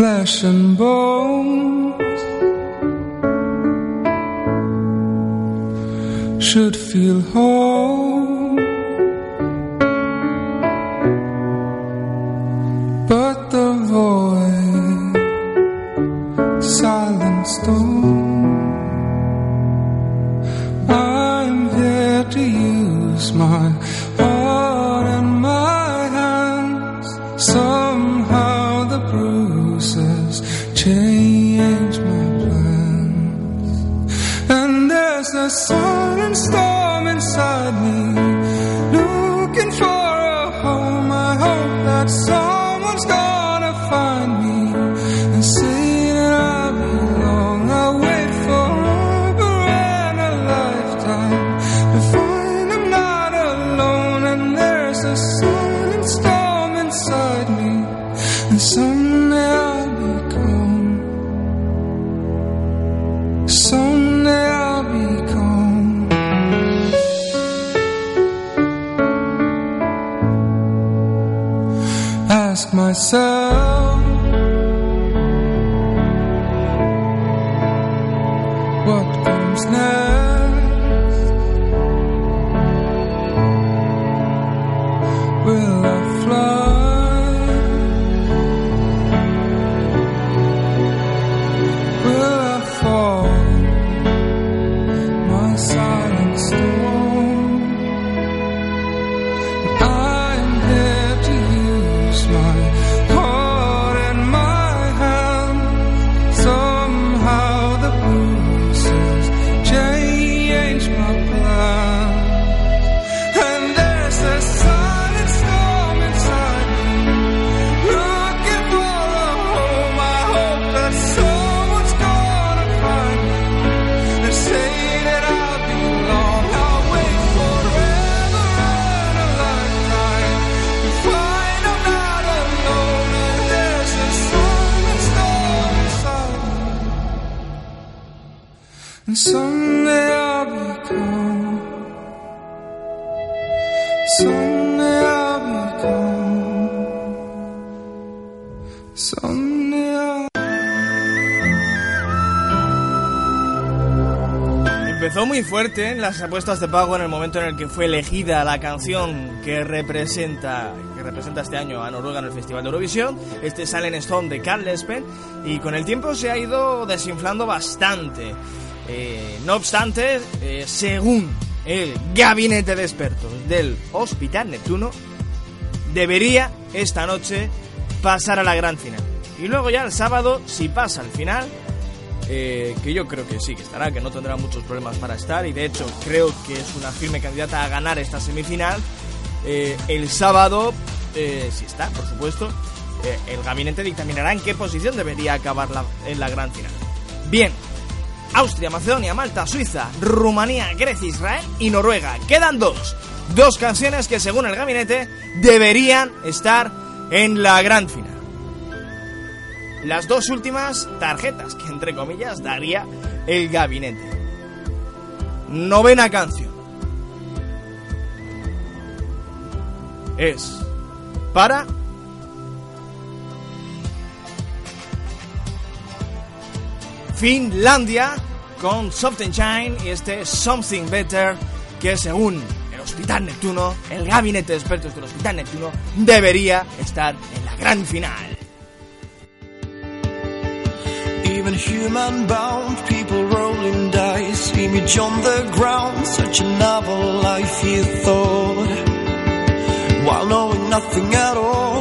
Flesh and bones should feel whole, muy fuerte en las apuestas de pago en el momento en el que fue elegida la canción que representa que representa este año a Noruega en el Festival de Eurovisión, este Silent Stone de Carl Lespen, y con el tiempo se ha ido desinflando bastante. Eh, no obstante, eh, según el gabinete de expertos del Hospital Neptuno, debería esta noche pasar a la gran final. Y luego ya el sábado, si pasa al final, eh, que yo creo que sí, que estará, que no tendrá muchos problemas para estar y de hecho creo que es una firme candidata a ganar esta semifinal. Eh, el sábado, eh, si está, por supuesto, el gabinete dictaminará en qué posición debería acabar en la gran final. Bien, Austria, Macedonia, Malta, Suiza, Rumanía, Grecia, Israel y Noruega. Quedan dos. Dos canciones que según el gabinete deberían estar en la gran final las dos últimas tarjetas que entre comillas daría el gabinete. Novena canción. Es para Finlandia con Soft and Shine y este Something Better que según el Hospital Neptuno, el gabinete de expertos del Hospital Neptuno debería estar en la gran final. Even human bound people rolling dice, image on the ground, such a novel life he thought, while knowing nothing at all.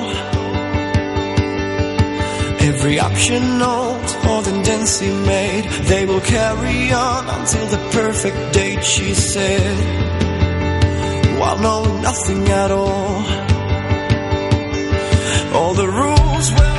Every option note, more than Dancy made, they will carry on until the perfect date, she said, while knowing nothing at all. All the rules well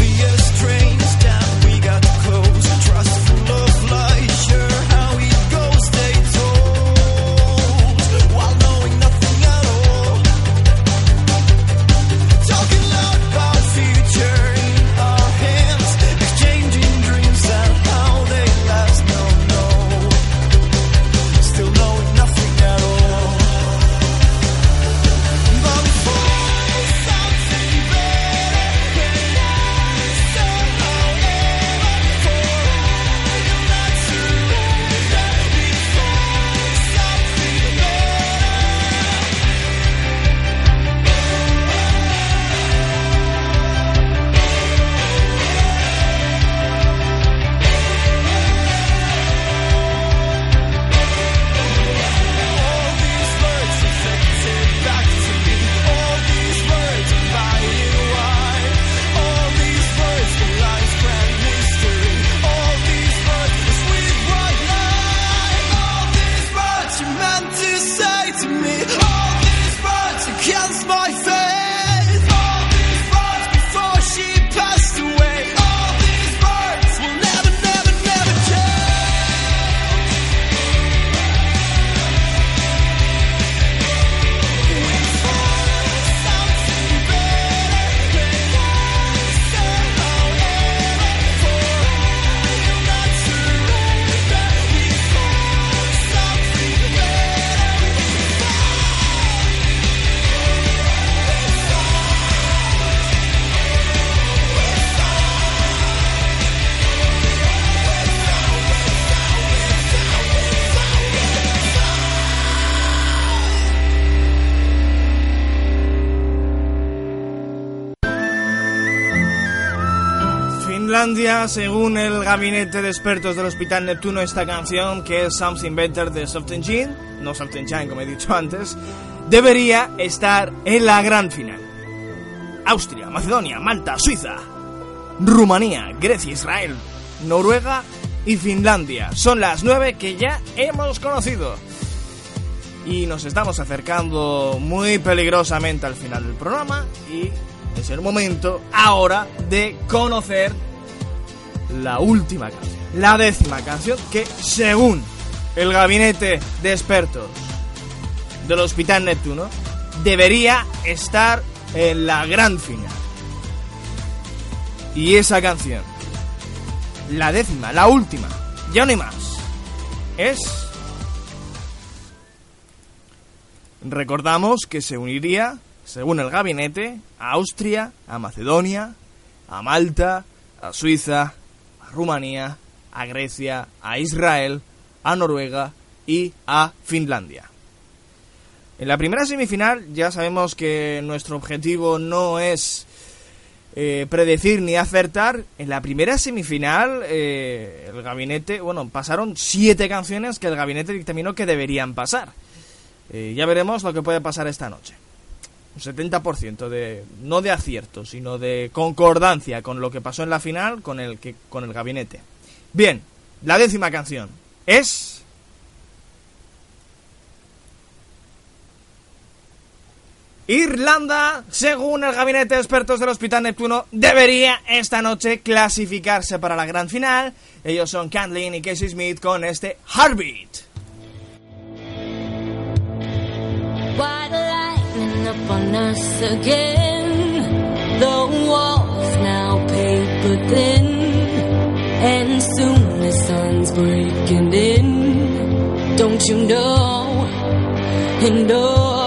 Según el gabinete de expertos del Hospital Neptuno, esta canción, que es Something Better de Soft Engine, no Soft Engine como he dicho antes, debería estar en la gran final. Austria, Macedonia, Malta, Suiza, Rumanía, Grecia, Israel, Noruega y Finlandia. Son las nueve que ya hemos conocido. Y nos estamos acercando muy peligrosamente al final del programa y es el momento ahora de conocer la última canción, la décima canción que según el gabinete de expertos del Hospital Neptuno debería estar en la gran final. Y esa canción, la décima, la última, ya no hay más, es... Recordamos que se uniría, según el gabinete, a Austria, a Macedonia, a Malta, a Suiza, Rumanía, a Grecia, a Israel, a Noruega y a Finlandia. En la primera semifinal ya sabemos que nuestro objetivo no es eh, predecir ni acertar. En la primera semifinal eh, el gabinete, bueno, pasaron siete canciones que el gabinete dictaminó que deberían pasar. Eh, ya veremos lo que puede pasar esta noche. Un 70% de no de acierto, sino de concordancia con lo que pasó en la final con el que con el gabinete. Bien, la décima canción es Irlanda, según el gabinete de expertos del Hospital Neptuno, debería esta noche clasificarse para la gran final. Ellos son Cantlin y Casey Smith con este Heartbeat. White lightning up on us again. The walls now paper thin. And soon the sun's breaking in. Don't you know? And know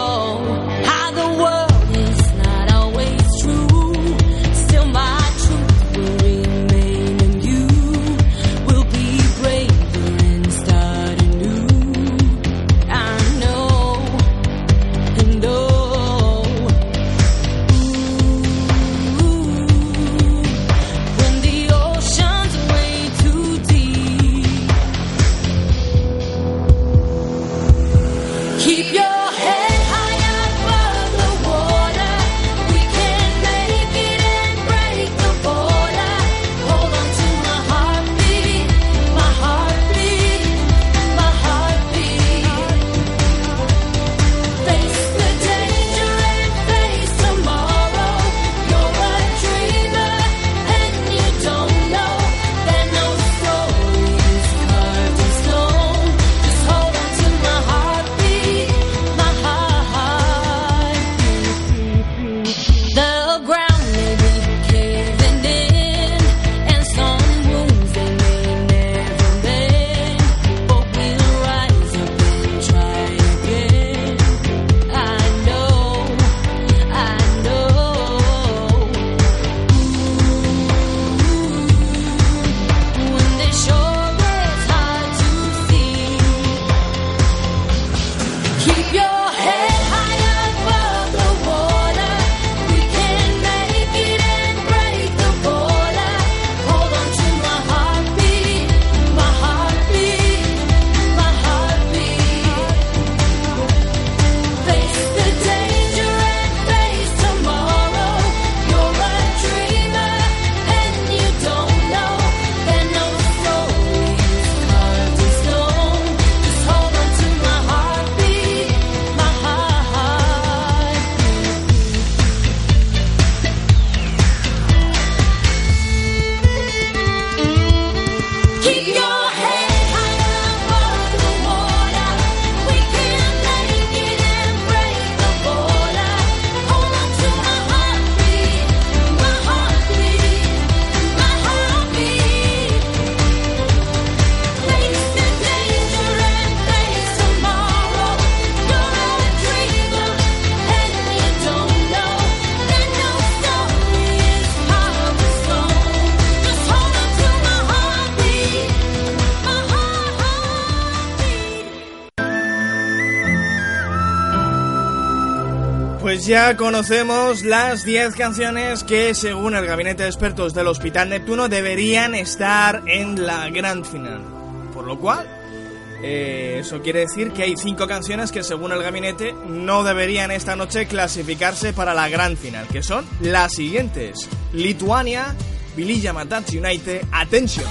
Ya conocemos las 10 canciones que, según el gabinete de expertos del Hospital Neptuno, deberían estar en la gran final. Por lo cual, eh, eso quiere decir que hay 5 canciones que, según el gabinete, no deberían esta noche clasificarse para la gran final, que son las siguientes: Lituania, Vilija Matats United, Attention.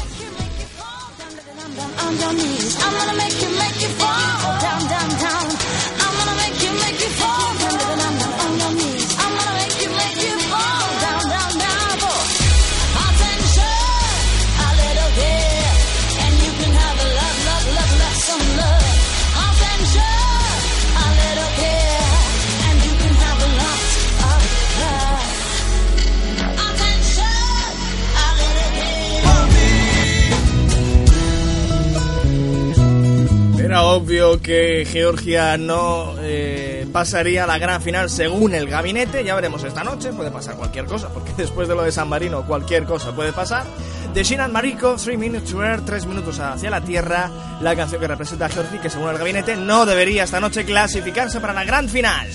Que Georgia no eh, pasaría a la gran final según el gabinete. Ya veremos esta noche, puede pasar cualquier cosa, porque después de lo de San Marino cualquier cosa puede pasar. De Shinan Mariko, 3 Minutes to Earth, 3 minutos hacia la Tierra, la canción que representa a Georgia que según el gabinete no debería esta noche clasificarse para la gran final.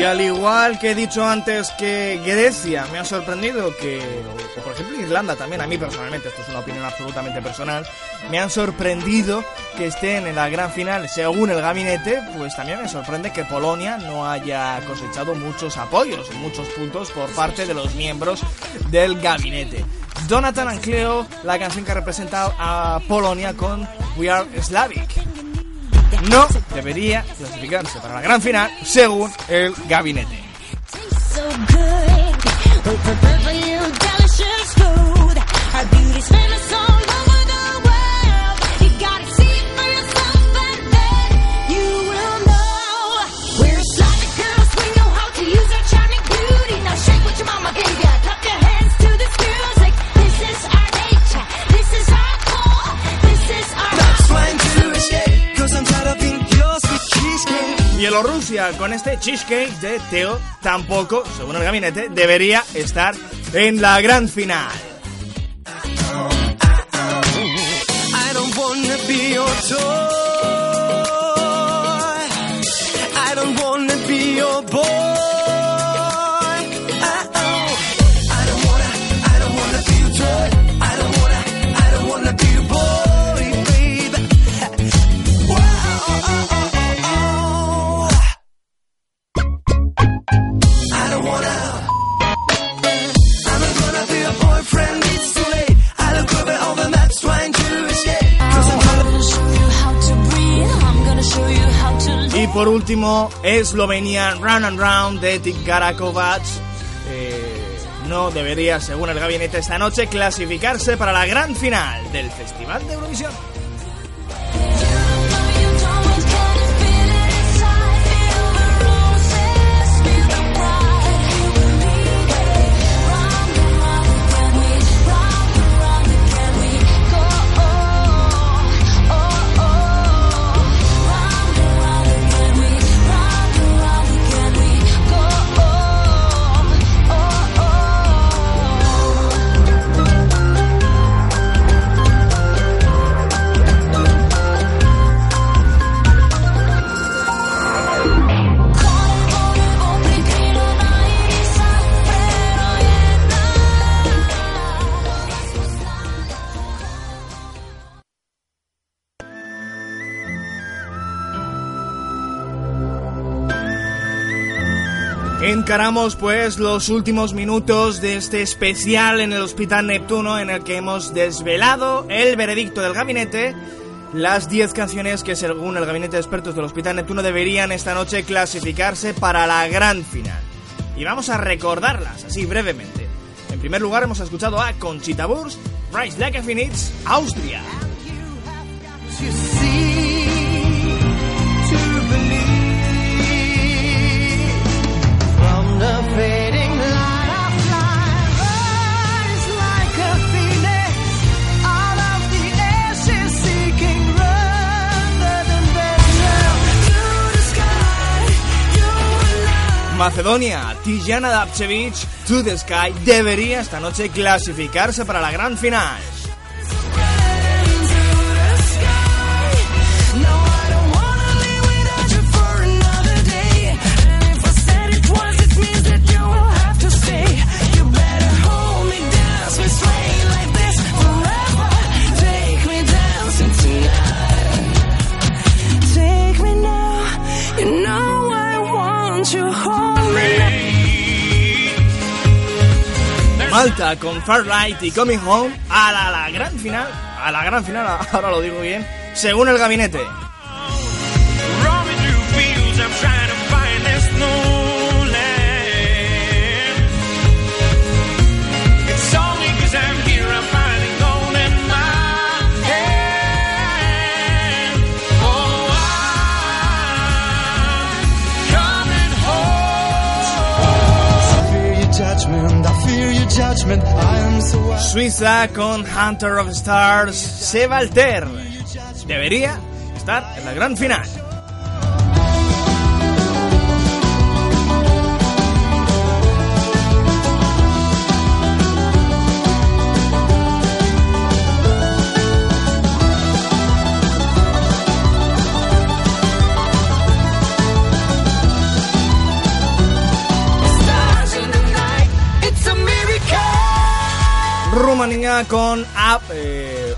Si al igual que he dicho antes que Grecia me ha sorprendido que, o por ejemplo Irlanda también, a mí personalmente, esto es una opinión absolutamente personal, me han sorprendido que estén en la gran final según el gabinete, pues también me sorprende que Polonia no haya cosechado muchos apoyos muchos puntos por parte de los miembros del gabinete. Jonathan and Cleo, la canción que representa a Polonia con We Are Slavic no debería clasificarse para la gran final según el gabinete. Bielorrusia con este cheesecake de Teo tampoco, según el gabinete, debería estar en la gran final. I don't be boy. Por último, Eslovenia Round and Round de Tikara Kovac. Eh, no debería, según el gabinete esta noche, clasificarse para la gran final del Festival de Eurovisión. Encaramos pues los últimos minutos de este especial en el Hospital Neptuno en el que hemos desvelado el veredicto del gabinete, las 10 canciones que según el gabinete de expertos del Hospital Neptuno deberían esta noche clasificarse para la gran final. Y vamos a recordarlas así brevemente. En primer lugar hemos escuchado a Conchita Wurst, Rise Like a Phoenix, Austria. Macedonia, Tijana Dapchevich, To the Sky debería esta noche clasificarse para la gran final. Malta con Farlight y Coming Home a la, la gran final, a la gran final, ahora lo digo bien, según el gabinete. Suiza con Hunter of Stars, Seba Alter. Debería estar en la gran final. Rumanía con Up, eh.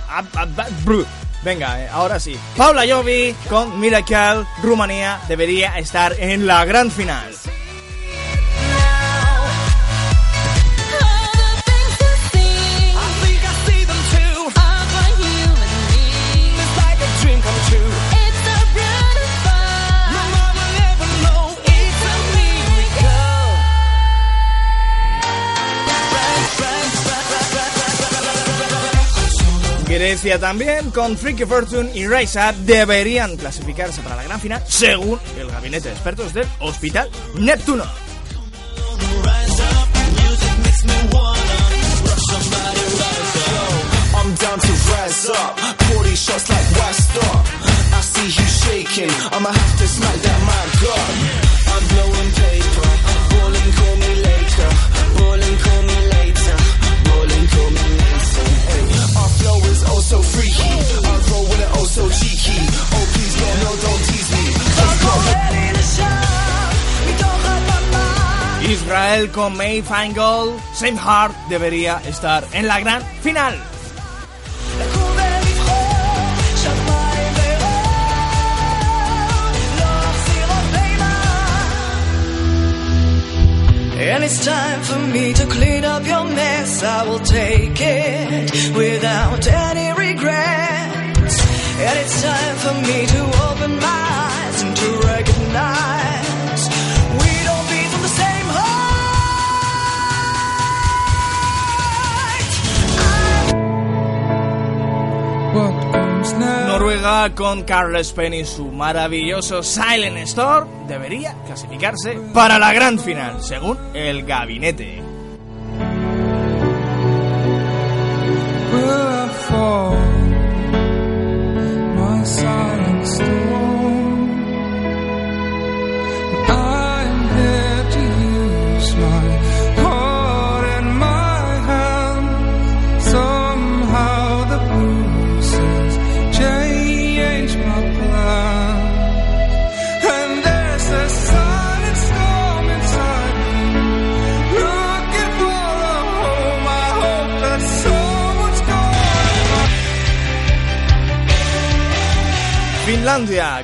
Venga, eh, ahora sí. Paula Jovi con Miracle. Rumanía debería estar en la gran final. Grecia también con Freaky Fortune y Rise Up deberían clasificarse para la gran final según el gabinete de expertos del Hospital Neptuno. I'm down to rise up. 40 shots like West up. I see you shaking. I'ma have to smack that man gut. I'm blowing paper. Balling, call me later. Me. So freaky. I roll with it oh so cheeky. Oh please God, no, don't tease me. Let's go. Israel con May Feingold, Same Heart debería estar en la gran final. And it's time for me to clean up your mess. I will take it without any regrets. And it's time for me to open my eyes and to recognize Noruega con Carles Penn y su maravilloso Silent Storm debería clasificarse para la gran final, según el gabinete.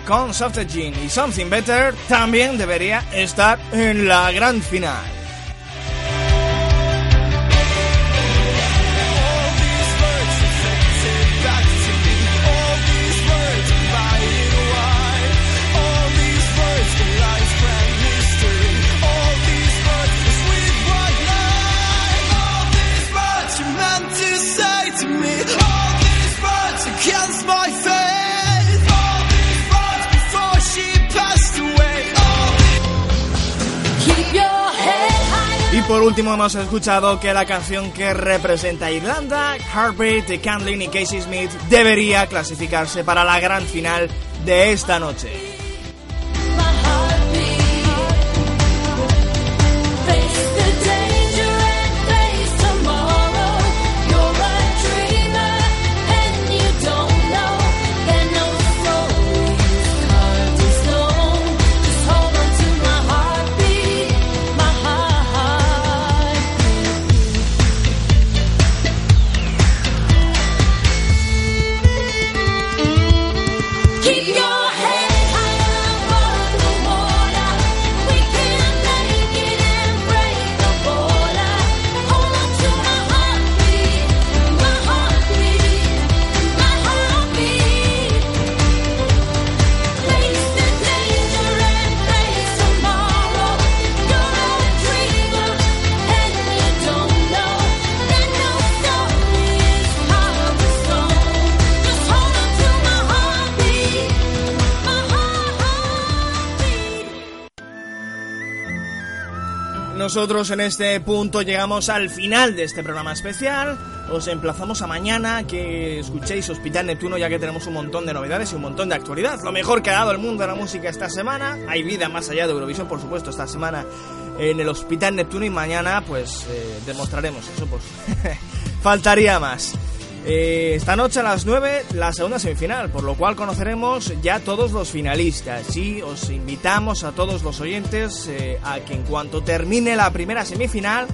Con Soft Gin y Something Better también debería estar en la gran final. Por último hemos escuchado que la canción que representa a Irlanda, Heartbeat de y Casey Smith, debería clasificarse para la gran final de esta noche. Nosotros en este punto llegamos al final de este programa especial. Os emplazamos a mañana que escuchéis Hospital Neptuno ya que tenemos un montón de novedades y un montón de actualidad. Lo mejor que ha dado el mundo de la música esta semana. Hay vida más allá de Eurovisión, por supuesto, esta semana en el Hospital Neptuno y mañana pues eh, demostraremos eso. Pues faltaría más. Eh, esta noche a las 9 la segunda semifinal, por lo cual conoceremos ya todos los finalistas y os invitamos a todos los oyentes eh, a que en cuanto termine la primera semifinal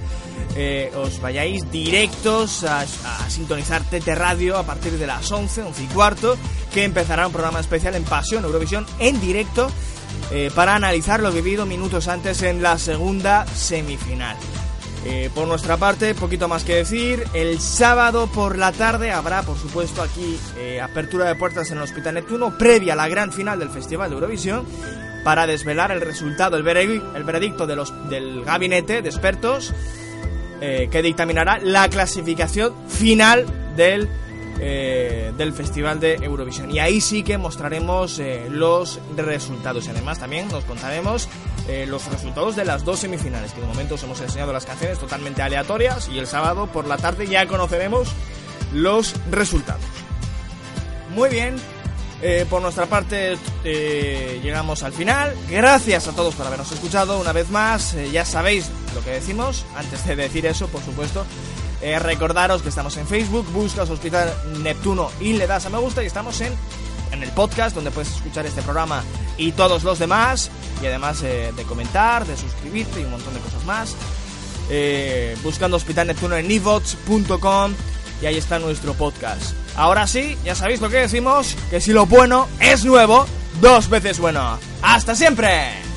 eh, os vayáis directos a, a sintonizar TT Radio a partir de las 11, 11 y cuarto, que empezará un programa especial en Pasión Eurovisión en directo para analizar lo vivido minutos antes en la segunda semifinal. Eh, por nuestra parte, poquito más que decir. El sábado por la tarde habrá, por supuesto, aquí eh, apertura de puertas en el Hospital Neptuno, previa a la gran final del Festival de Eurovisión, para desvelar el resultado, el, veredi- el veredicto del gabinete de expertos eh, que dictaminará la clasificación final del, eh, del Festival de Eurovisión. Y ahí sí que mostraremos eh, los resultados. Y además también nos contaremos eh, los resultados de las dos semifinales, que de momento os hemos enseñado las canciones totalmente aleatorias. Y el sábado por la tarde ya conoceremos los resultados. Muy bien. Por nuestra parte llegamos al final. Gracias a todos por habernos escuchado una vez más. Ya sabéis lo que decimos. Antes de decir eso, por supuesto, eh, recordaros que estamos en Facebook, buscas Hospital Neptuno y le das a me gusta y estamos en, en el podcast donde puedes escuchar este programa y todos los demás. Y además eh, de comentar, de suscribirte y un montón de cosas más. Eh, buscando Hospital Neptuno en evox.com y ahí está nuestro podcast. Ahora sí, ya sabéis lo que decimos, que si lo bueno es nuevo, dos veces bueno. ¡Hasta siempre!